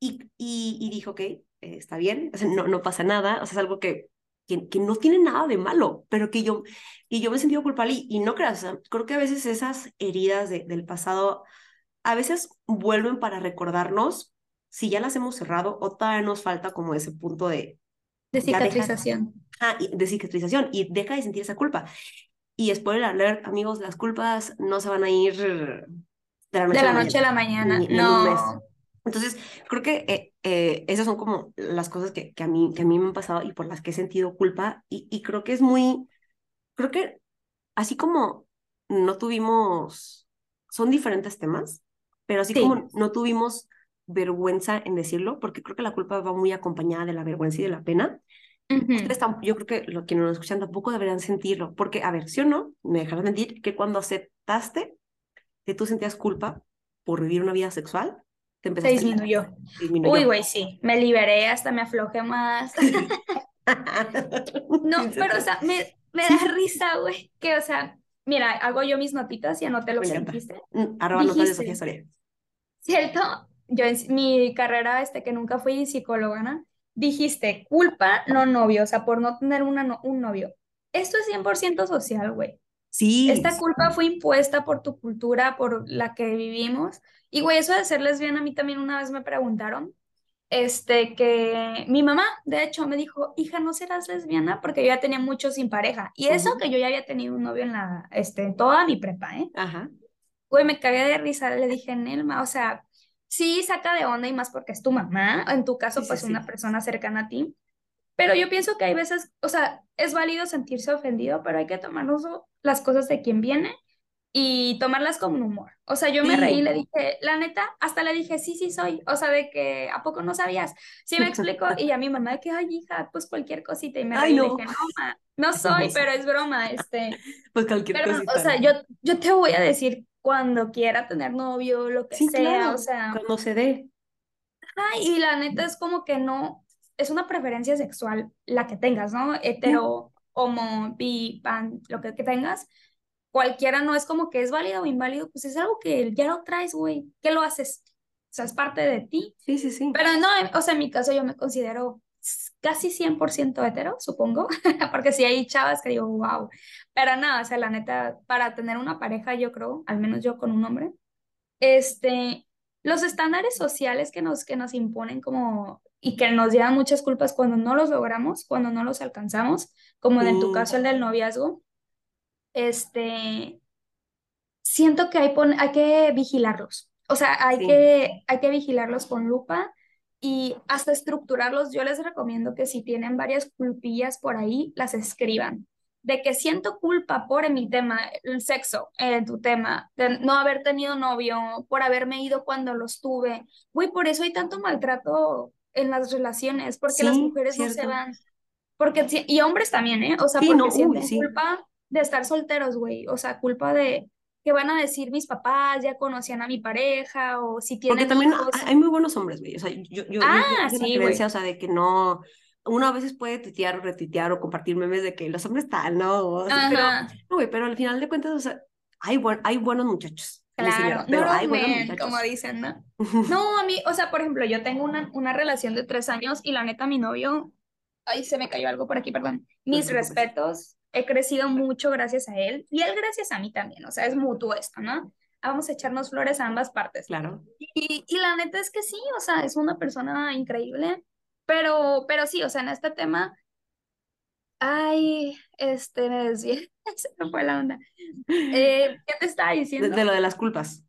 y, y, y dije, ok, eh, está bien, o sea, no, no pasa nada, o sea, es algo que, que, que, no tiene nada de malo, pero que yo, y yo me he sentido culpable y, y no creas, creo que a veces esas heridas de, del pasado a veces vuelven para recordarnos si ya las hemos cerrado o todavía nos falta como ese punto de... De cicatrización. ah, de cicatrización y deja de sentir esa culpa. Y spoiler alert, amigos, las culpas no se van a ir de la noche, de la noche a la mañana. Ni, no. Entonces, creo que eh, eh, esas son como las cosas que, que, a mí, que a mí me han pasado y por las que he sentido culpa. Y, y creo que es muy, creo que así como no tuvimos, son diferentes temas, pero así sí. como no tuvimos vergüenza en decirlo, porque creo que la culpa va muy acompañada de la vergüenza y de la pena. Uh -huh. yo creo que los que no nos escuchan tampoco deberían sentirlo, porque, a ver, sí o no, me dejarás mentir, que cuando aceptaste que tú sentías culpa por vivir una vida sexual, te empezaste se disminuyó. disminuyó. Uy, güey, sí, me liberé, hasta me aflojé más. no, pero, o sea, me, me da risa, güey, que, o sea, mira, hago yo mis notitas y anoté lo que dijiste. Mm, arroba notas de Sofía. ¿Cierto? Yo en mi carrera, este, que nunca fui psicóloga, ¿no? dijiste culpa, no novio, o sea, por no tener una no, un novio. Esto es 100% social, güey. Sí. Esta culpa fue impuesta por tu cultura, por la que vivimos. Y, güey, eso de ser lesbiana, a mí también una vez me preguntaron, este, que mi mamá, de hecho, me dijo, hija, ¿no serás lesbiana? Porque yo ya tenía mucho sin pareja. Y eso uh -huh. que yo ya había tenido un novio en la, este, toda mi prepa, ¿eh? Ajá. Güey, me cagué de risa, le dije, Nelma, o sea, sí saca de onda y más porque es tu mamá, en tu caso, sí, pues sí, una sí. persona cercana a ti. Pero yo pienso que hay veces, o sea, es válido sentirse ofendido, pero hay que tomarnos las cosas de quien viene y tomarlas con humor. O sea, yo me reí y le dije, la neta, hasta le dije, sí, sí soy. O sea, de que, ¿a poco no sabías? Sí me explico. Y a mi mamá de que, ay, hija, pues cualquier cosita. Y me reí y le dije, no, ma, no soy, pero es broma. Este. Pues cualquier pero, cosita. O sea, yo, yo te voy a decir cuando quiera tener novio, lo que sí, sea, claro, o sea. Cuando se dé. Ay, y la neta es como que no, es una preferencia sexual la que tengas, ¿no? Hetero, homo, bi, pan, lo que, que tengas. Cualquiera no es como que es válido o inválido, pues es algo que ya lo traes, güey. ¿Qué lo haces? O sea, es parte de ti. Sí, sí, sí. Pero no, o sea, en mi caso yo me considero casi 100% hetero, supongo, porque si sí hay chavas que digo, wow, pero nada, no, o sea, la neta, para tener una pareja, yo creo, al menos yo con un hombre, este, los estándares sociales que nos, que nos imponen como y que nos llevan muchas culpas cuando no los logramos, cuando no los alcanzamos, como en tu caso el del noviazgo, este, siento que hay, hay que vigilarlos, o sea, hay, sí. que, hay que vigilarlos con lupa y hasta estructurarlos, yo les recomiendo que si tienen varias culpillas por ahí, las escriban. De que siento culpa por mi tema, el sexo, en tu tema, de no haber tenido novio, por haberme ido cuando los tuve. Güey, por eso hay tanto maltrato en las relaciones, porque sí, las mujeres cierto. no se van. Porque, y hombres también, ¿eh? O sea, sí, porque no, sienten uy, culpa de estar solteros, güey. O sea, culpa de, que van a decir mis papás, ya conocían a mi pareja, o si tienen Porque también hijos. hay muy buenos hombres, güey, o sea, yo, yo, ah, yo sí, creencia, o sea, de que no, uno a veces puede tuitear o retuitear o compartir memes de que los hombres tal, ¿no? O sea, pero, no, güey, pero al final de cuentas, o sea, hay, buen, hay buenos muchachos. Claro, señora, pero no hay buenos men, muchachos. como dicen, ¿no? No, a mí, o sea, por ejemplo, yo tengo una, una relación de tres años y la neta, mi novio, ay, se me cayó algo por aquí, perdón, mis no respetos, he crecido mucho gracias a él y él gracias a mí también, o sea, es mutuo esto, ¿no? Vamos a echarnos flores a ambas partes. Claro. Y, y la neta es que sí, o sea, es una persona increíble, pero, pero sí, o sea, en este tema, ay, este, me desvié, se me fue la onda. Eh, ¿Qué te estaba diciendo? De, de lo de las culpas.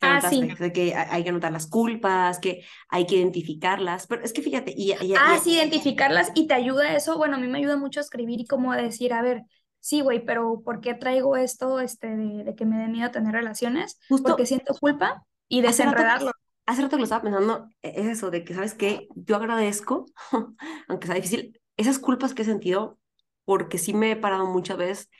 Ah, sí. De que hay que anotar las culpas, que hay que identificarlas, pero es que fíjate, y, y, ah, y, sí, identificarlas y te ayuda eso, bueno, a mí me ayuda mucho a escribir y como decir, a ver, sí, güey, pero ¿por qué traigo esto este, de, de que me dé miedo tener relaciones? Justo, Porque siento culpa y desenredarlo. Hace rato, que lo estaba pensando, es eso, de que, ¿sabes qué? Yo agradezco, aunque sea difícil, esas culpas que he sentido, porque sí me he parado muchas veces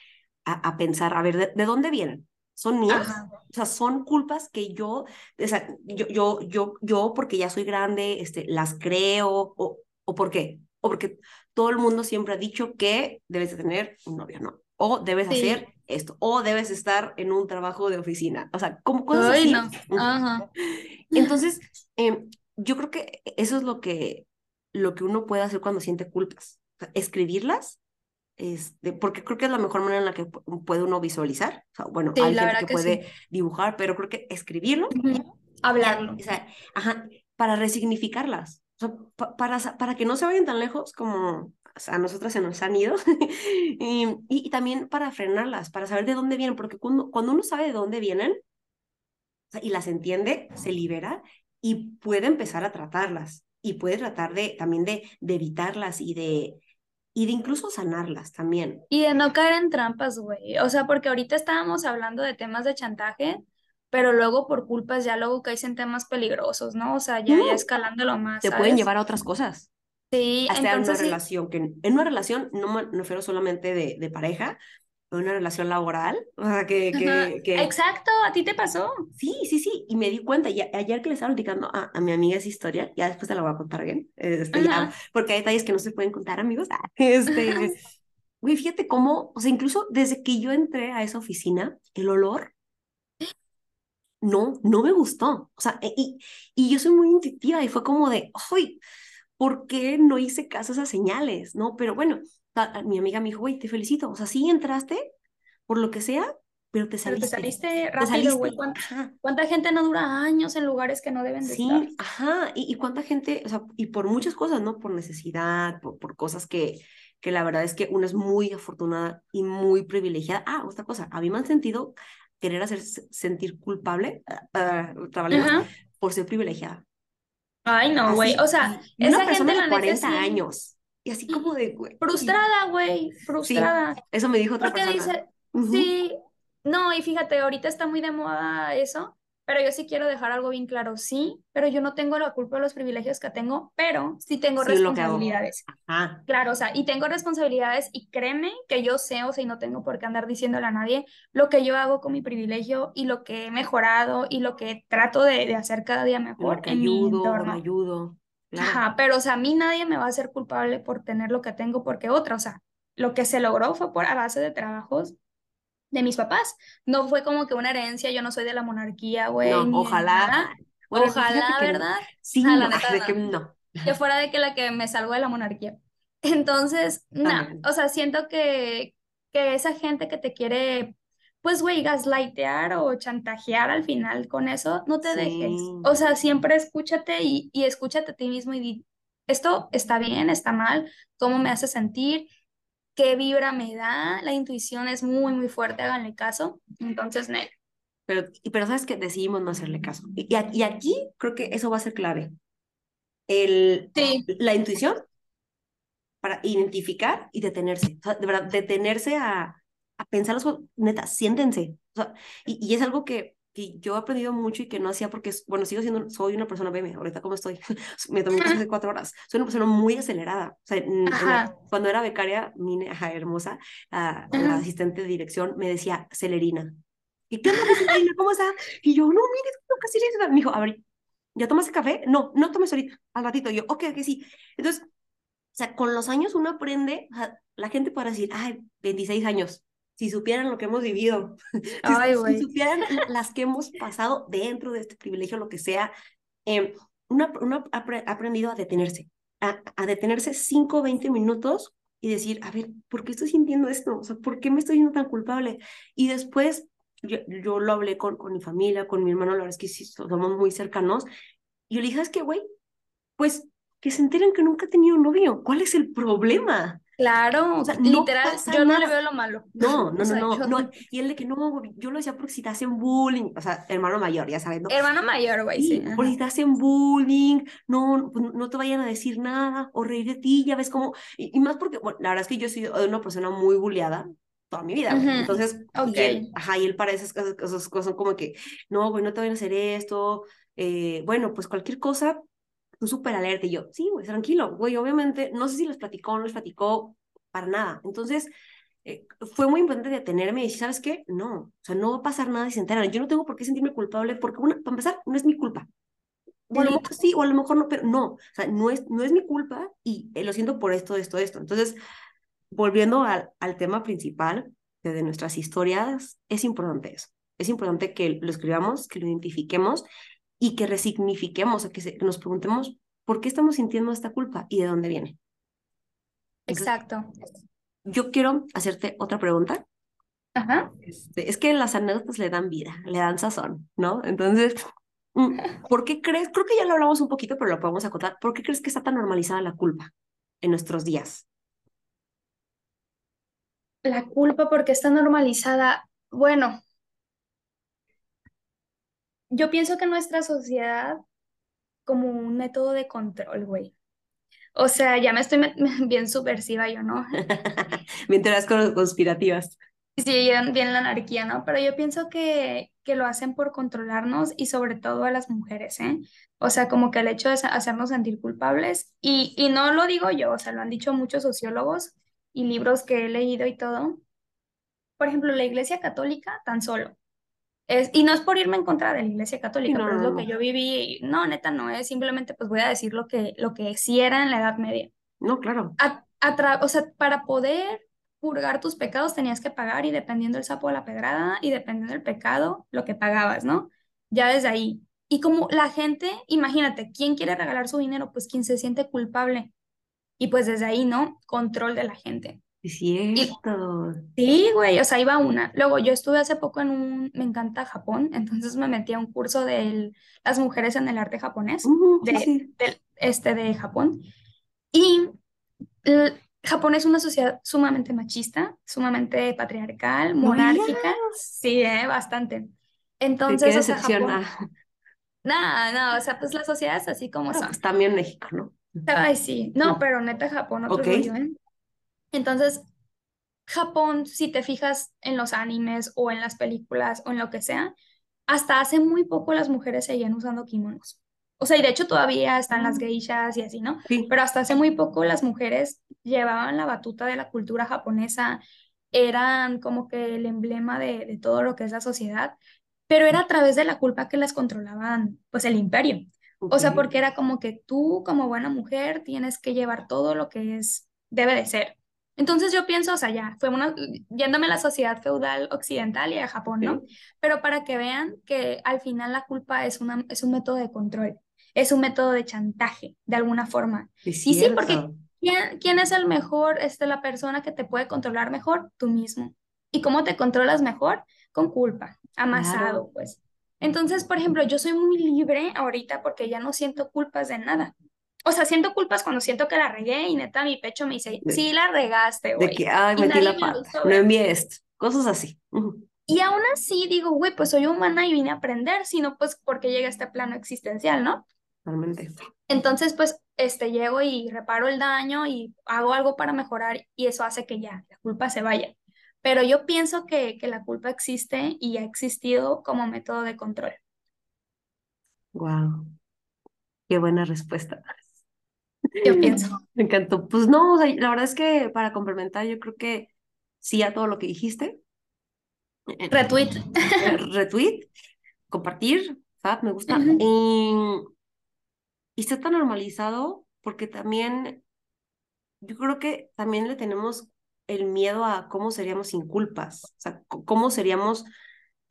a, a pensar, a ver, ¿de, ¿de dónde vienen? Son mías, Ajá. o sea, son culpas que yo, o sea, yo, yo, yo, yo porque ya soy grande, este, las creo, o, o por qué, o porque todo el mundo siempre ha dicho que debes de tener un novio, ¿no? O debes sí. hacer esto, o debes estar en un trabajo de oficina, o sea, como cosas Ay, así. No. Ajá. Entonces, eh, yo creo que eso es lo que, lo que uno puede hacer cuando siente culpas. escribirlas, este, porque creo que es la mejor manera en la que puede uno visualizar. O sea, bueno, hay gente que, puede dibujar, pero creo que escribirlo, hablarlo. O sea, ajá, para resignificarlas. O sea, para, para que no se vayan tan lejos como a nosotras se nos han ido, y, y, también para frenarlas, para saber de dónde vienen, porque cuando, cuando uno sabe de dónde vienen y las entiende, se libera y puede empezar a tratarlas y puede tratar de también de, de evitarlas y de, y de incluso sanarlas también. Y de no caer en trampas, güey. O sea, porque ahorita estábamos hablando de temas de chantaje, pero luego por culpas ya luego caes en temas peligrosos, ¿no? O sea, ya, ya escalándolo más. Te pueden llevar a otras cosas. Sí, hasta en una relación, que en una relación no me refiero solamente de, de pareja, una relación laboral, o sea, que, que, Exacto, a ti te pasó. Sí, sí, sí, y me di cuenta, y ayer que le estaba platicando a, a, mi amiga esa historia, ya después te la voy a contar bien, este, porque hay detalles que no se pueden contar, amigos, este, güey, fíjate cómo, o sea, incluso desde que yo entré a esa oficina, el olor, no, no me gustó, o sea, y, y yo soy muy intuitiva, y fue como de, ¡ay! ¿Por qué no hice caso a esas señales? ¿No? Pero bueno, mi amiga me dijo, güey, te felicito. O sea, sí entraste, por lo que sea, pero te saliste. Pero te saliste rápido, güey. ¿Cuánta, gente no dura años en lugares que no deben de estar? Sí, ajá. Y, cuánta gente, o sea, y por muchas cosas, ¿no? Por necesidad, por, por cosas que, que la verdad es que una es muy afortunada y muy privilegiada. Ah, otra cosa, a mí me han sentido querer hacer sentir culpable, uh, por ser privilegiada. Ay, no, güey. O sea, esa gente de 40 años y así como de, güey. Frustrada, güey, frustrada. eso me dijo otra Porque persona. dice, sí, no, y fíjate, ahorita está muy de moda eso, pero yo sí quiero dejar algo bien claro, sí, pero yo no tengo la culpa de los privilegios que tengo, pero sí tengo responsabilidades. Ajá. Claro, o sea, y tengo responsabilidades y créeme que yo sé, o sea, y no tengo por qué andar diciéndole a nadie lo que yo hago con mi privilegio y lo que he mejorado y lo que trato de, de hacer cada día mejor en ayudo, mi entorno. ayudo. Ajá, pero o sea, a mí nadie me va a hacer culpable por tener lo que tengo porque otra, o sea, lo que se logró fue por a base de trabajos de mis papás. No fue como que una herencia, yo no soy de la monarquía, güey. No, ojalá. ojalá, ¿verdad? Sí, no, de que no. Que fuera de que la que me salgo de la monarquía. Entonces, no, o sea, siento que, que esa gente que te quiere pues, güey, gaslightear o chantajear al final con eso, no te dejes. O sea, siempre escúchate y, y escúchate a ti mismo y di, esto está bien, está mal, cómo me hace sentir, qué vibra me da, la intuición es muy, muy fuerte, háganle caso. Entonces, Nel. Pero, pero sabes que decidimos no hacerle caso. Y, y aquí creo que eso va a ser clave. El, sí. La intuición para identificar y detenerse. O sea, de verdad, detenerse a, a pensar neta, siéntense. O sea, y, y, es algo que, que yo he aprendido mucho y que no hacía porque, bueno, sigo siendo, soy una persona BM, ahorita como estoy, me tomé un de cuatro horas, soy una persona muy acelerada. O sea, cuando era becaria, mi ajá, hermosa, la, la, asistente de dirección me decía, Celerina. ¿Y qué onda, Celerina? ¿Cómo está? Y yo, no, mire, no, casi Me dijo, a ver, ¿ya tomaste café? No, no tomes ahorita, al ratito. Y yo, ok, ok, sí. Entonces, o sea, con los años uno aprende, la gente puede decir, ay, 26 años, si supieran lo que hemos vivido, si, supieran las que hemos pasado dentro de este privilegio, lo que sea, eh, uno, ha aprendido a detenerse, a, a detenerse 5 o 20 minutos y decir, a ver, ¿por qué estoy sintiendo esto? O sea, ¿por qué me estoy sintiendo tan culpable? Y después yo, yo lo hablé con, con mi familia, con mi hermano, la verdad es que sí, somos muy cercanos, y yo le dije, ¿sabes qué, güey? Pues que se enteren que nunca he tenido un novio. ¿Cuál es el problema? Claro, o sea, literal, yo no le veo lo malo. No, no, no, no, Y él de que no, yo lo decía porque si te hacen bullying, o sea, hermano mayor, ya sabes, ¿no? Hermano mayor, güey, sí. Porque si te hacen bullying, no, pues, no te vayan a decir nada o reír de ti, ya ves cómo. Y, más porque, bueno, la verdad es que yo soy una persona muy bulliada toda mi vida, Entonces, okay. ajá, y él para esas cosas, esas cosas como que, no, güey, no te vayan a hacer esto, eh, bueno, pues cualquier cosa, tú súper alerta. Y yo, sí, güey, tranquilo, güey, obviamente, no sé si les platicó o no les platicó para nada. Entonces, eh, fue muy importante detenerme y decir, ¿sabes qué? No, o sea, no va a pasar nada si se enteran. Yo no tengo por qué sentirme culpable porque, una, para empezar, no es mi culpa. O a lo mejor sí, o a lo mejor no, pero no, o sea, no es, no es mi culpa y eh, lo siento por esto, esto, esto. Entonces, volviendo al, al tema principal de nuestras historias, es importante eso. Es importante que lo escribamos, que lo identifiquemos y que resignifiquemos, o que, que nos preguntemos por qué estamos sintiendo esta culpa y de dónde viene. Exacto. Yo quiero hacerte otra pregunta. Ajá. Este, es que las anécdotas le dan vida, le dan sazón, ¿no? Entonces, mm, ¿por qué crees? Creo que ya lo hablamos un poquito, pero lo podemos acotar. ¿Por qué crees que está tan normalizada la culpa en nuestros días? La culpa porque está normalizada. Bueno, yo pienso que nuestra sociedad como un método de control, güey. O sea, ya me estoy bien subversiva yo, ¿no? bien teorías conspirativas. Sí, bien la anarquía, ¿no? Pero yo pienso que, que lo hacen por controlarnos y sobre todo a las mujeres, ¿eh? O sea, como que el hecho de hacernos sentir culpables, y, y no lo digo yo, o sea, lo han dicho muchos sociólogos y libros que he leído y todo. Por ejemplo, la Iglesia Católica, tan solo. Es, y no es por irme en contra de la Iglesia Católica, pero es lo que yo viví. No, neta, no es. Simplemente, pues voy a decir lo que, lo que sí era en la Edad Media. No, claro. A, o sea, para poder purgar tus pecados tenías que pagar y dependiendo del sapo de la pedrada y dependiendo del pecado, lo que pagabas, ¿no? Ya desde ahí. Y como la gente, imagínate, ¿quién quiere regalar su dinero? Pues quien se siente culpable. Y pues desde ahí, ¿no? Control de la gente. Es cierto. sí, güey, o sea, iba una. Luego yo estuve hace poco en un, me encanta Japón, entonces me metí a un curso de las mujeres en el arte japonés, de, este de Japón. Y Japón es una sociedad sumamente machista, sumamente patriarcal, monárquica. Sí, eh, bastante. Entonces, o sea, Japón... Nada, no, o sea, pues la sociedad es así como son. Pues también México, ¿no? Ay, sí. No, pero neta Japón, otro rollo, ¿eh? Entonces, Japón, si te fijas en los animes o en las películas o en lo que sea, hasta hace muy poco las mujeres seguían usando kimonos. O sea, y de hecho todavía están las mm. geishas y así, ¿no? Pero hasta hace muy poco las mujeres llevaban la batuta de la cultura japonesa, eran como que el emblema de, todo lo que es la sociedad, pero era a través de la culpa que las controlaban, pues el imperio. O sea, porque era como que tú como buena mujer tienes que llevar todo lo que es, debe de ser. Entonces yo pienso, o sea, ya, fue una, yéndome a la sociedad feudal occidental y a Japón, ¿no? Pero para que vean que al final la culpa es, una, es un método de control, es un método de chantaje, de alguna forma. y sí, porque ¿quién, ¿quién, es el mejor, este, la persona que te puede controlar mejor? Tú mismo. ¿Y cómo te controlas mejor? Con culpa, amasado, pues. Entonces, por ejemplo, yo soy muy libre ahorita porque ya no siento culpas de nada o sea, siento culpas cuando siento que la regué y neta mi pecho me dice, sí la regaste, güey. De que, ay, metí la pata, no envié esto, cosas así. Y aún así digo, güey, pues soy humana y vine a aprender, sino pues porque llega a este plano existencial, ¿no? Realmente. Entonces, pues, este, llego y reparo el daño y hago algo para mejorar y eso hace que ya la culpa se vaya. Pero yo pienso que, que la culpa existe y ha existido como método de control. Wow. Qué buena respuesta. Yo pienso. Me encantó. Pues no, la verdad es que para complementar, yo creo que sí a todo lo que dijiste. Eh, retweet. Eh, retweet, compartir, ¿sabes? Me gusta. y, está tan normalizado porque también, yo creo que también le tenemos el miedo a cómo seríamos sin culpas, o sea, cómo seríamos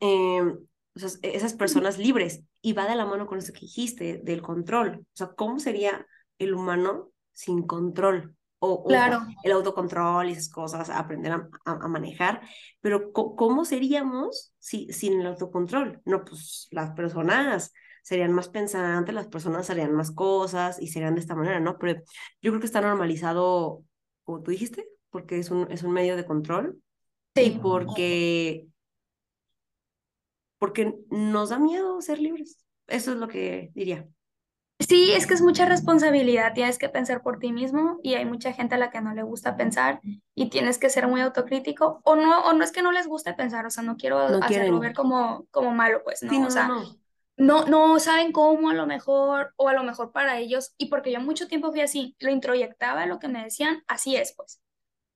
em, esas personas libres. Y va de la mano con eso que dijiste, del control. O sea, ¿cómo sería el humano sin control. O, claro. el autocontrol y esas cosas, aprender a, manejar, pero ¿cómo seríamos si, sin el autocontrol? No, pues las personas serían más pensantes, las personas harían más cosas y serían de esta manera, ¿no? Pero yo creo que está normalizado, como tú dijiste, porque es un, es un medio de control sí. y porque, porque nos da miedo ser libres. Eso es lo que diría. Sí, es que es mucha responsabilidad, tienes que pensar por ti mismo y hay mucha gente a la que no le gusta pensar y tienes que ser muy autocrítico o no, o no es que no les guste pensar, o sea, no quiero hacerlo ver como, como malo, pues, ¿no? o sea, no. no. saben cómo a lo mejor o a lo mejor para ellos y porque yo mucho tiempo fui así, lo introyectaba lo que me decían, así es, pues.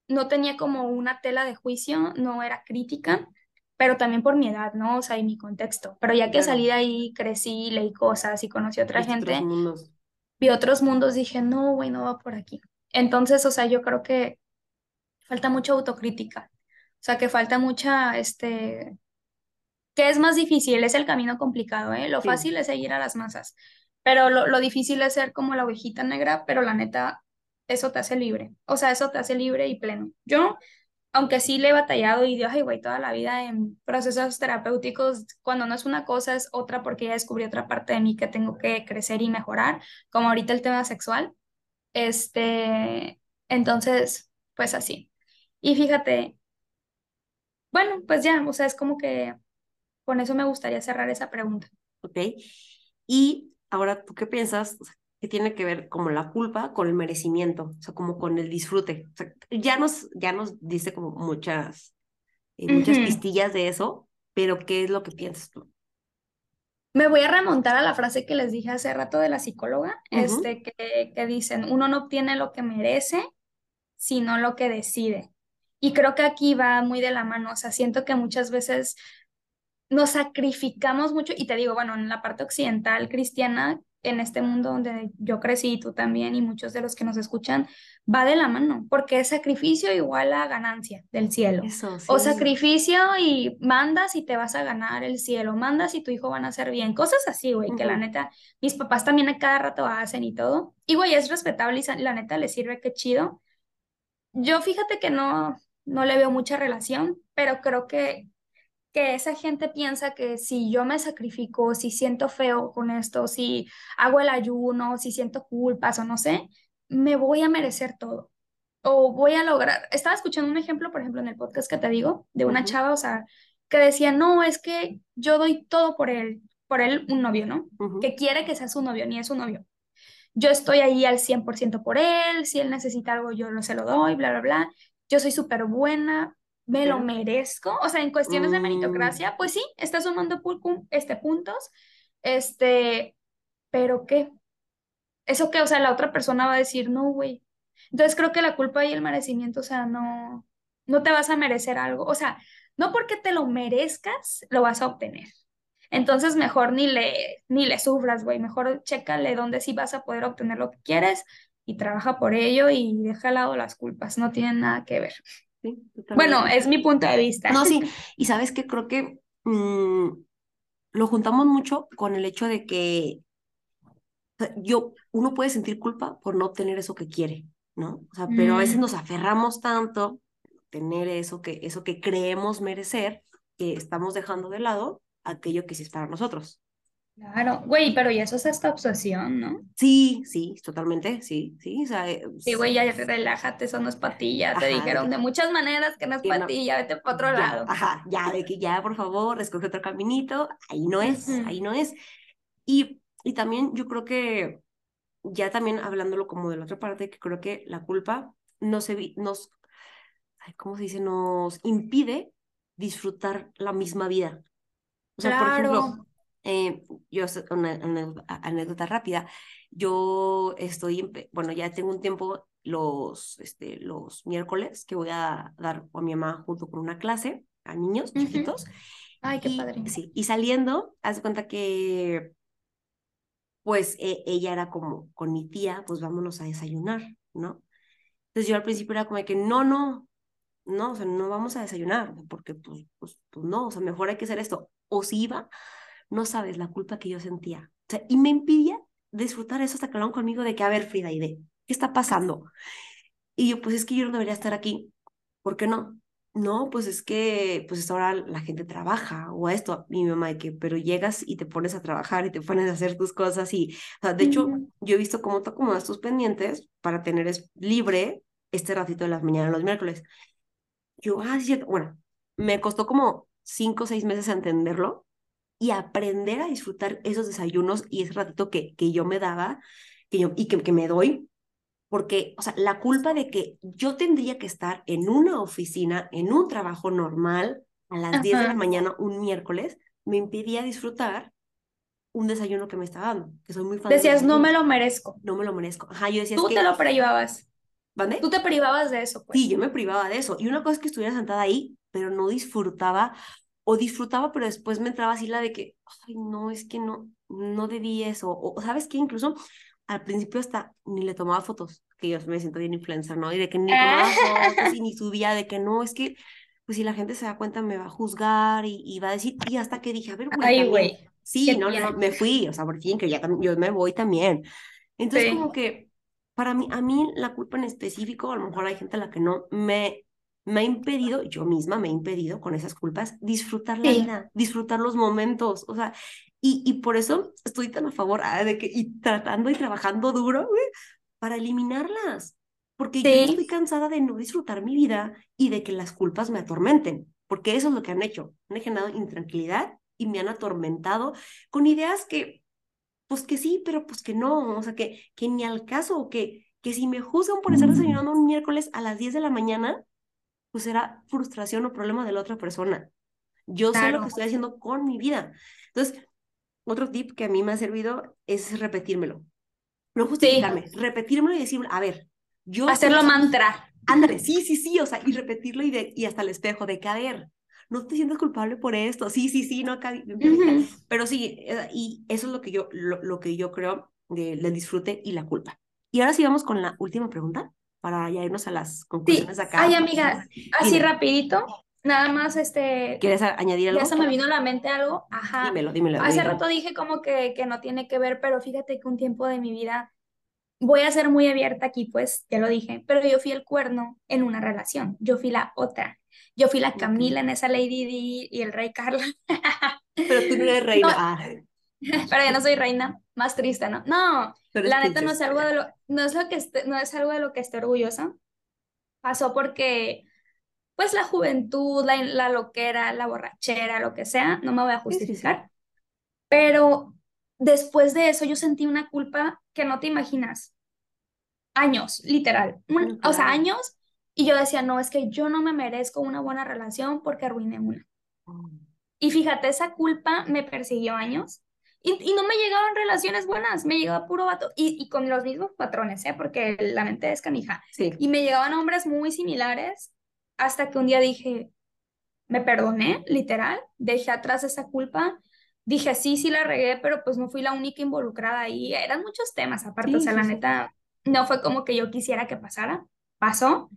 No tenía como una tela de juicio, no era crítica pero también por mi edad, ¿no? O sea, y mi contexto. Pero ya que salí de ahí, crecí, leí cosas y conocí a otra gente, otros vi otros mundos, dije, no, güey, no va por aquí. Entonces, o sea, yo creo que falta mucha autocrítica. O sea, que falta mucha, este, ¿Qué es más difícil? Es el camino complicado, ¿eh? Lo Sí. fácil es seguir a las masas, pero lo, lo difícil es ser como la ovejita negra, pero la neta, eso te hace libre. O sea, eso te hace libre y pleno. Yo, aunque sí le he batallado y Dios, ay, güey, toda la vida en procesos terapéuticos, cuando no es una cosa es otra porque ya descubrí otra parte de mí que tengo que crecer y mejorar, como ahorita el tema sexual. Este, entonces, pues así. Y fíjate, bueno, pues ya, o sea, es como que con eso me gustaría cerrar esa pregunta. ¿Ok? Y ahora, ¿tú qué piensas? ¿Qué tiene que ver como la culpa con el merecimiento? O sea, como con el disfrute. O sea, ya nos, ya nos dice como muchas, eh, muchas pistillas de eso, pero ¿qué es lo que piensas tú? Me voy a remontar a la frase que les dije hace rato de la psicóloga, Ujú, este, que, que dicen, uno no obtiene lo que merece, sino lo que decide. Y creo que aquí va muy de la mano, o sea, siento que muchas veces nos sacrificamos mucho, y te digo, bueno, en la parte occidental cristiana, en este mundo donde yo crecí, y tú también, y muchos de los que nos escuchan, va de la mano, porque es sacrificio igual a ganancia del cielo. Eso, O sí. sacrificio y mandas y te vas a ganar el cielo, mandas y tu hijo van a hacer bien, cosas así, güey, que la neta, mis papás también a cada rato hacen y todo. Y güey, es respetable y la neta les sirve, qué chido. Yo fíjate que no, no le veo mucha relación, pero creo que que esa gente piensa que si yo me sacrifico, si siento feo con esto, si hago el ayuno, si siento culpas o no sé, me voy a merecer todo o voy a lograr. Estaba escuchando un ejemplo, por ejemplo, en el podcast que te digo, de una chava, o sea, que decía, no, es que yo doy todo por él, por él, un novio, ¿no? Que quiere que sea su novio, ni es su novio. Yo estoy ahí al 100% por él, si él necesita algo, yo no se lo doy, bla, bla, bla. Yo soy súper buena, me lo merezco. O sea, en cuestiones de mm, meritocracia, pues sí, está sumando este, puntos, este, pero ¿qué? ¿Eso qué? O sea, la otra persona va a decir, no, güey. Entonces creo que la culpa y el merecimiento, o sea, no, no te vas a merecer algo. O sea, no porque te lo merezcas, lo vas a obtener. Entonces mejor ni le, ni le sufras, güey. Mejor chécale dónde sí vas a poder obtener lo que quieres y trabaja por ello y deja al lado las culpas. No tienen nada que ver. Sí, Bueno, es mi punto de vista. No, sí, y sabes que creo que mm, lo juntamos mucho con el hecho de que yo, uno puede sentir culpa por no obtener eso que quiere, ¿no? O sea, pero a veces Mm, nos aferramos tanto a tener eso que, eso que creemos merecer, que estamos dejando de lado aquello que sí es para nosotros. Claro, güey, pero y eso es esta obsesión, ¿no? Sí, sí, totalmente, sí, sí, o sea, eh, Sí, güey, ya relájate, eso no es para ti, ya te dijeron de muchas maneras que no es para no, ya vete para otro ya, lado. ajá, ya, de que ya, por favor, escoge otro caminito, ahí no es, ahí no es. Y, y también yo creo que ya también hablándolo como de la otra parte, que creo que la culpa nos, nos ay, ¿cómo se dice? Nos impide disfrutar la misma vida. O sea, por ejemplo, Claro. Eh, yo, una, una anécdota rápida, yo estoy, bueno, ya tengo un tiempo los, este, los miércoles que voy a dar a mi mamá junto con una clase a niños Ujú. chiquitos. Ay, qué Y padre. sí, y saliendo, haz de cuenta que pues e- ella era como con mi tía, pues vámonos a desayunar, ¿no? Entonces yo al principio era como de que no, no, no, o sea, no vamos a desayunar, porque pues, pues, pues no, o sea, mejor hay que hacer esto. O si iba, no sabes la culpa que yo sentía. O sea, y me impidía disfrutar eso hasta que hablaron conmigo de que, a ver, Frida, y de, ¿qué está pasando? Y yo, pues es que yo no debería estar aquí. ¿Por qué no? No, pues es que, pues ahora la gente trabaja o esto. Mi mamá de que, pero llegas y te pones a trabajar y te pones a hacer tus cosas y, o sea, de hecho, yo he visto cómo tú acomodas tus pendientes para tener es, libre este ratito de las mañanas los miércoles. Yo, ah, sí, cierto. Bueno, me costó como cinco o seis meses entenderlo y aprender a disfrutar esos desayunos y ese ratito que, que yo me daba que yo, y que, que me doy porque, o sea, la culpa de que yo tendría que estar en una oficina, en un trabajo normal, a las 10 de la Ajá. mañana, un miércoles, me impedía disfrutar un desayuno que me estaba dando, que soy muy fan de Decías, no me lo merezco. No me lo merezco. Ajá, yo decía, Tú te que, lo privabas. ¿vale? Tú te privabas de eso, Sí, pues. yo me privaba de eso. Y una cosa es que estuviera sentada ahí, pero no disfrutaba, o disfrutaba, pero después me entraba así la de que, ay, no, es que no, no debí eso. O, ¿sabes qué? Incluso al principio hasta ni le tomaba fotos, que yo me siento bien influencer, ¿no? Y de que ni tomaba fotos y ni subía, de que no, es que pues si la gente se da cuenta me va a juzgar y, va a decir, y hasta que dije, a ver, güey, Ay, güey. Sí, no, no, me fui, o sea, por fin, que ya yo me voy también. Entonces, como que para mí, a mí la culpa en específico, a lo mejor hay gente a la que no me, me ha impedido, yo misma me he impedido con esas culpas, disfrutar la vida, disfrutar los momentos, o sea, y, y por eso estoy tan a favor ah, de que, y tratando y trabajando duro, para eliminarlas, porque yo estoy cansada de no disfrutar mi vida y de que las culpas me atormenten, porque eso es lo que han hecho, han generado intranquilidad y me han atormentado con ideas que pues que sí, pero pues que no, o sea, que, que ni al caso, que, que si me juzgan por estar desayunando un miércoles a las 10 de la mañana, pues será frustración o problema de la otra persona. Yo sé lo que estoy haciendo con mi vida. Entonces, otro tip que a mí me ha servido es repetírmelo. No justificarme, repetírmelo y decir, a ver, yo... Hacerlo mantra. Ándale, sí, sí, sí, o sea, y repetirlo y, de, y hasta el espejo, de ver, no te sientas culpable por esto, sí, sí, sí, no acá, pero sí, eh, y eso es lo que yo, lo, que yo creo del disfrute y la culpa. Y ahora sí vamos con la última pregunta para ya irnos a las conclusiones sí. acá. Ay, amiga, así rapidito, nada más este... ¿Quieres añadir algo? Ya se me vino a la mente algo, ajá. Dímelo, dímelo. Hace rato dije como que, que no tiene que ver, pero fíjate que un tiempo de mi vida voy a ser muy abierta aquí, pues ya lo dije, pero yo fui el cuerno en una relación, yo fui la otra. Yo fui la Camila en esa Lady D y el Rey Carlos. Pero tú no eres reina. Ah. Pero ya no soy reina, más triste, ¿no? No, la neta no es algo de lo, no es lo que no es algo de lo que esté orgullosa. Pasó porque, pues la juventud, la, la loquera, la borrachera, lo que sea, no me voy a justificar. Pero después de eso yo sentí una culpa que no te imaginas. Años, literal. O sea, años y yo decía, no, es que yo no me merezco una buena relación porque arruiné una. Y fíjate, esa culpa me persiguió años y, y no me llegaban relaciones buenas, me llegaba puro vato y, y con los mismos patrones, ¿eh? porque la mente es canija. Sí. Y me llegaban hombres muy similares hasta que un día dije, me perdoné, literal, dejé atrás esa culpa. Dije, sí, sí la regué, pero pues no fui la única involucrada ahí. Eran muchos temas aparte, o sea, la neta, no fue como que yo quisiera que pasara, pasó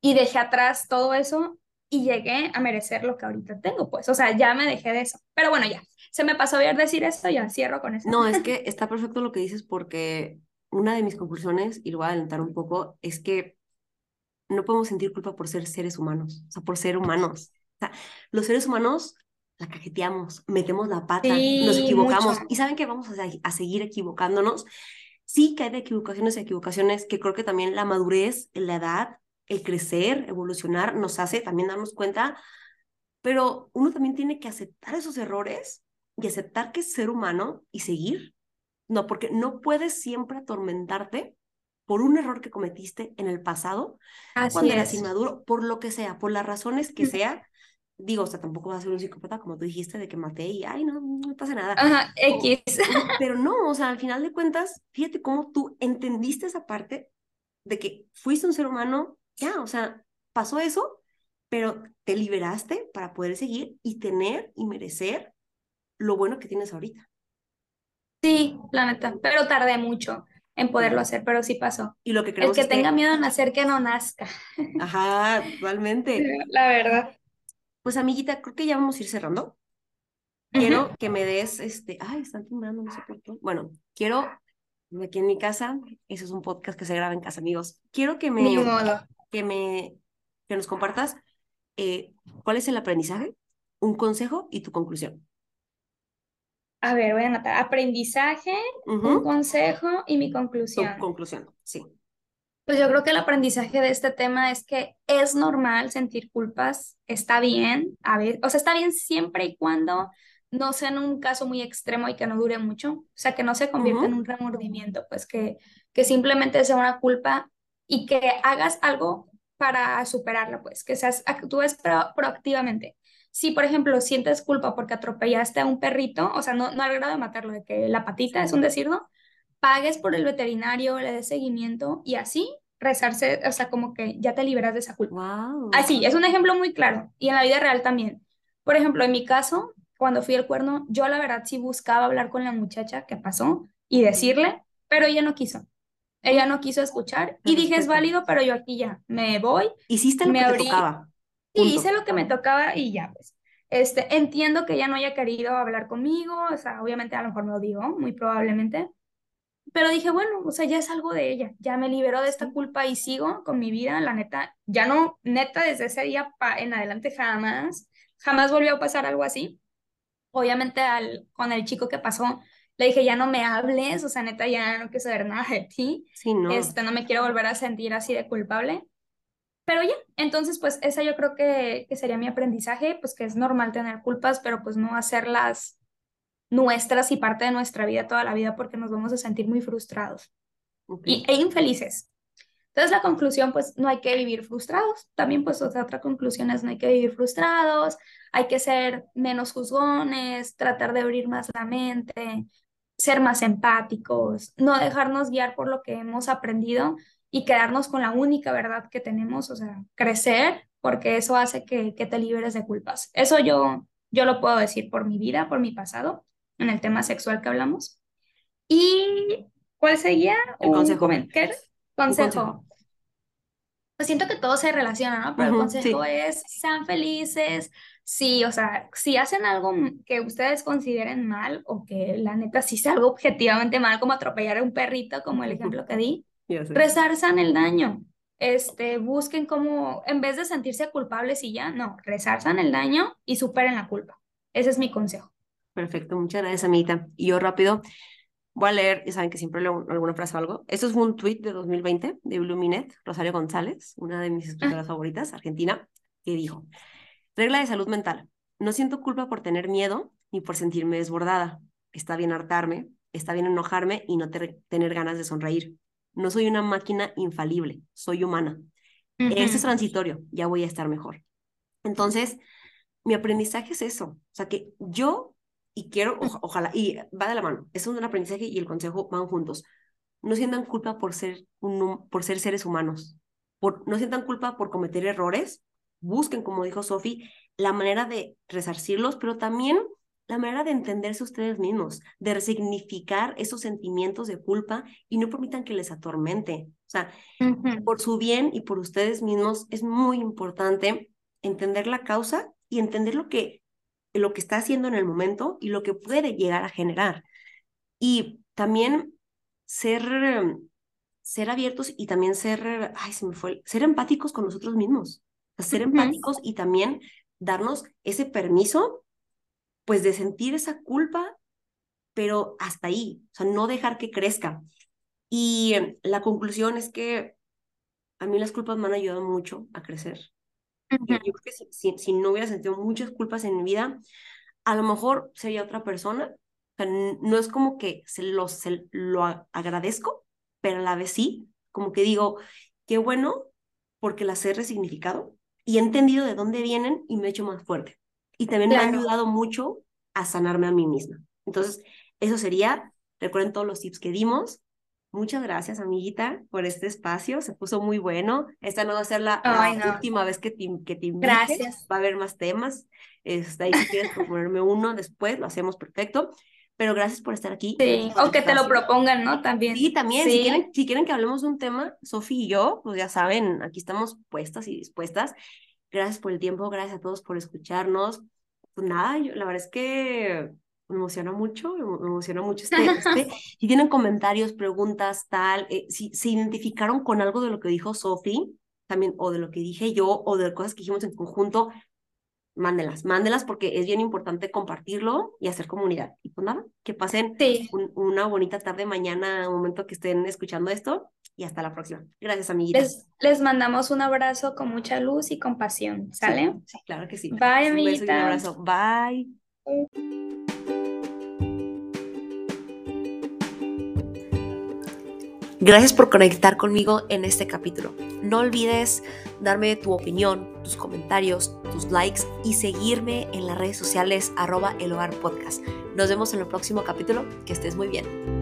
y dejé atrás todo eso y llegué a merecer lo que ahorita tengo, pues, o sea, ya me dejé de eso. Pero bueno, ya, se me pasó a decir esto, ya cierro con eso. No, es que está perfecto lo que dices porque una de mis conclusiones, y lo voy a adelantar un poco, es que no podemos sentir culpa por ser seres humanos, o sea, por ser humanos. O sea, los seres humanos la cajeteamos, metemos la pata, nos equivocamos y saben que vamos a, a seguir equivocándonos. Sí que hay de equivocaciones y equivocaciones, que creo que también la madurez, la edad, el crecer, evolucionar, nos hace también darnos cuenta, pero uno también tiene que aceptar esos errores y aceptar que es ser humano y seguir. No, porque no puedes siempre atormentarte por un error que cometiste en el pasado, cuando eras inmaduro, por lo que sea, por las razones que sea. Digo, o sea, tampoco vas a ser un psicópata, como tú dijiste, de que maté y, ay, no, no pasa nada. Ajá, X. Pero no, o sea, al final de cuentas, fíjate cómo tú entendiste esa parte de que fuiste un ser humano ya, o sea, pasó eso, pero te liberaste para poder seguir y tener y merecer lo bueno que tienes ahorita. Sí, la neta, pero tardé mucho en poderlo hacer, pero sí pasó. Y lo que El que tenga miedo a nacer, que no nazca. Ajá, totalmente. La verdad. Pues amiguita, creo que ya vamos a ir cerrando. Quiero que me des, este, ay, están timbrando, no sé por qué. Bueno, quiero, aquí en mi casa, eso es un podcast que se graba en casa, amigos. Quiero que me, que, me, que nos compartas eh, cuál es el aprendizaje, un consejo y tu conclusión. A ver, voy a anotar. Aprendizaje, un consejo y mi conclusión. conclusión, sí. Pues yo creo que el aprendizaje de este tema es que es normal sentir culpas, está bien, a ver, o sea, está bien siempre y cuando no sea en un caso muy extremo y que no dure mucho, o sea, que no se convierta en un remordimiento, pues que, que simplemente sea una culpa y que hagas algo para superarla, pues, que seas, actúes proactivamente. Si, por ejemplo, sientes culpa porque atropellaste a un perrito, o sea, no, no al grado de matarlo, de que la patita es un decir, ¿no? Pagues por el veterinario, le des seguimiento y así rezarse, o sea, como que ya te liberas de esa culpa. Así, es un ejemplo muy claro. Y en la vida real también. Por ejemplo, en mi caso, cuando fui al cuerno, yo la verdad sí buscaba hablar con la muchacha que pasó y decirle, pero ella no quiso. Ella no quiso escuchar y dije, es válido, pero yo aquí ya me voy. Hiciste lo me que te tocaba. Sí, hice lo que me tocaba y ya, pues. Este, entiendo que ella no haya querido hablar conmigo, o sea, obviamente a lo mejor me odió, muy probablemente, pero dije, bueno, o sea, ya es algo de ella, ya me liberó de esta culpa y sigo con mi vida, la neta, ya no, neta, desde ese día en adelante jamás, jamás volvió a pasar algo así. Obviamente al, con el chico que pasó, le dije, ya no me hables, o sea, neta, ya no quiero saber nada de ti, sí, no. Este, no me quiero volver a sentir así de culpable. Pero ya, entonces pues esa yo creo que, que sería mi aprendizaje, pues que es normal tener culpas, pero pues no hacerlas nuestras y parte de nuestra vida toda la vida porque nos vamos a sentir muy frustrados y, e infelices. Entonces la conclusión, pues no hay que vivir frustrados. También pues otra, otra conclusión es no hay que vivir frustrados, hay que ser menos juzgones, tratar de abrir más la mente, ser más empáticos, no dejarnos guiar por lo que hemos aprendido y quedarnos con la única verdad que tenemos, o sea, crecer, porque eso hace que, que te liberes de culpas. Eso yo, yo lo puedo decir por mi vida, por mi pasado en el tema sexual que hablamos. ¿Y cuál sería? El consejo. ¿Qué? Consejo. Pues siento que todo se relaciona, ¿no? Pero el consejo es, sean felices, sí, o sea, si hacen algo que ustedes consideren mal o que la neta sí sea algo objetivamente mal, como atropellar a un perrito, como el ejemplo que di, resarzan el daño. Este, busquen cómo, en vez de sentirse culpables y ya, no, resarzan el daño y superen la culpa. Ese es mi consejo. Perfecto, muchas gracias, amiguita. Y yo rápido voy a leer, ya saben que siempre leo alguna frase o algo. Esto es un tweet de 2020 de Bluminet, Rosario González, una de mis escritoras favoritas, argentina, que dijo, regla de salud mental, no siento culpa por tener miedo ni por sentirme desbordada. Está bien hartarme, está bien enojarme y no tener ganas de sonreír. No soy una máquina infalible, soy humana. Esto es transitorio, ya voy a estar mejor. Entonces, mi aprendizaje es eso, o sea, que yo y quiero, ojalá, y va de la mano, es un aprendizaje y el consejo van juntos. No sientan culpa por ser, un, por ser seres humanos, por, no sientan culpa por cometer errores, busquen, como dijo Sofi, la manera de resarcirlos, pero también la manera de entenderse ustedes mismos, de resignificar esos sentimientos de culpa y no permitan que les atormente. O sea, por su bien y por ustedes mismos es muy importante entender la causa y entender lo que lo que está haciendo en el momento y lo que puede llegar a generar. Y también ser, ser abiertos y también ser, ay, se me fue, ser empáticos con nosotros mismos. Ser empáticos y también darnos ese permiso, pues de sentir esa culpa, pero hasta ahí, o sea, no dejar que crezca. Y la conclusión es que a mí las culpas me han ayudado mucho a crecer. Yo creo que si, si, no hubiera sentido muchas culpas en mi vida, a lo mejor sería otra persona. no es como que se lo, se lo agradezco, pero a la vez sí, como que digo, qué bueno, porque las he resignificado y he entendido de dónde vienen y me he hecho más fuerte. Y también me ha ayudado mucho a sanarme a mí misma. Entonces, eso sería, recuerden todos los tips que dimos, Muchas gracias, amiguita, por este espacio. Se puso muy bueno. Esta no va a ser la, última vez que te, que te Gracias. Va a haber más temas. Está ahí si quieres proponerme uno después, lo hacemos perfecto. Pero gracias por estar aquí. Sí, o que te lo propongan, ¿no? También. Sí, también. Si, quieren, si quieren que hablemos de un tema, Sofi y yo, pues ya saben, aquí estamos puestas y dispuestas. Gracias por el tiempo, gracias a todos por escucharnos. Pues nada, yo, la verdad es que me emociona mucho, me emociona mucho este, este. Si tienen comentarios, preguntas, tal, eh, si se identificaron con algo de lo que dijo Sofi, también, o de lo que dije yo, o de cosas que dijimos en conjunto, mándelas, mándelas porque es bien importante compartirlo y hacer comunidad. Y pues nada, que pasen una bonita tarde, mañana, un momento que estén escuchando esto y hasta la próxima. Gracias, amiguitas. Les, les mandamos un abrazo con mucha luz y compasión, ¿sale? Sí, claro que sí. Bye, amiguitas. Un un abrazo. Bye. Gracias por conectar conmigo en este capítulo. No olvides darme tu opinión, tus comentarios, tus likes y seguirme en las redes sociales arroba. Nos vemos en el próximo capítulo. Que estés muy bien.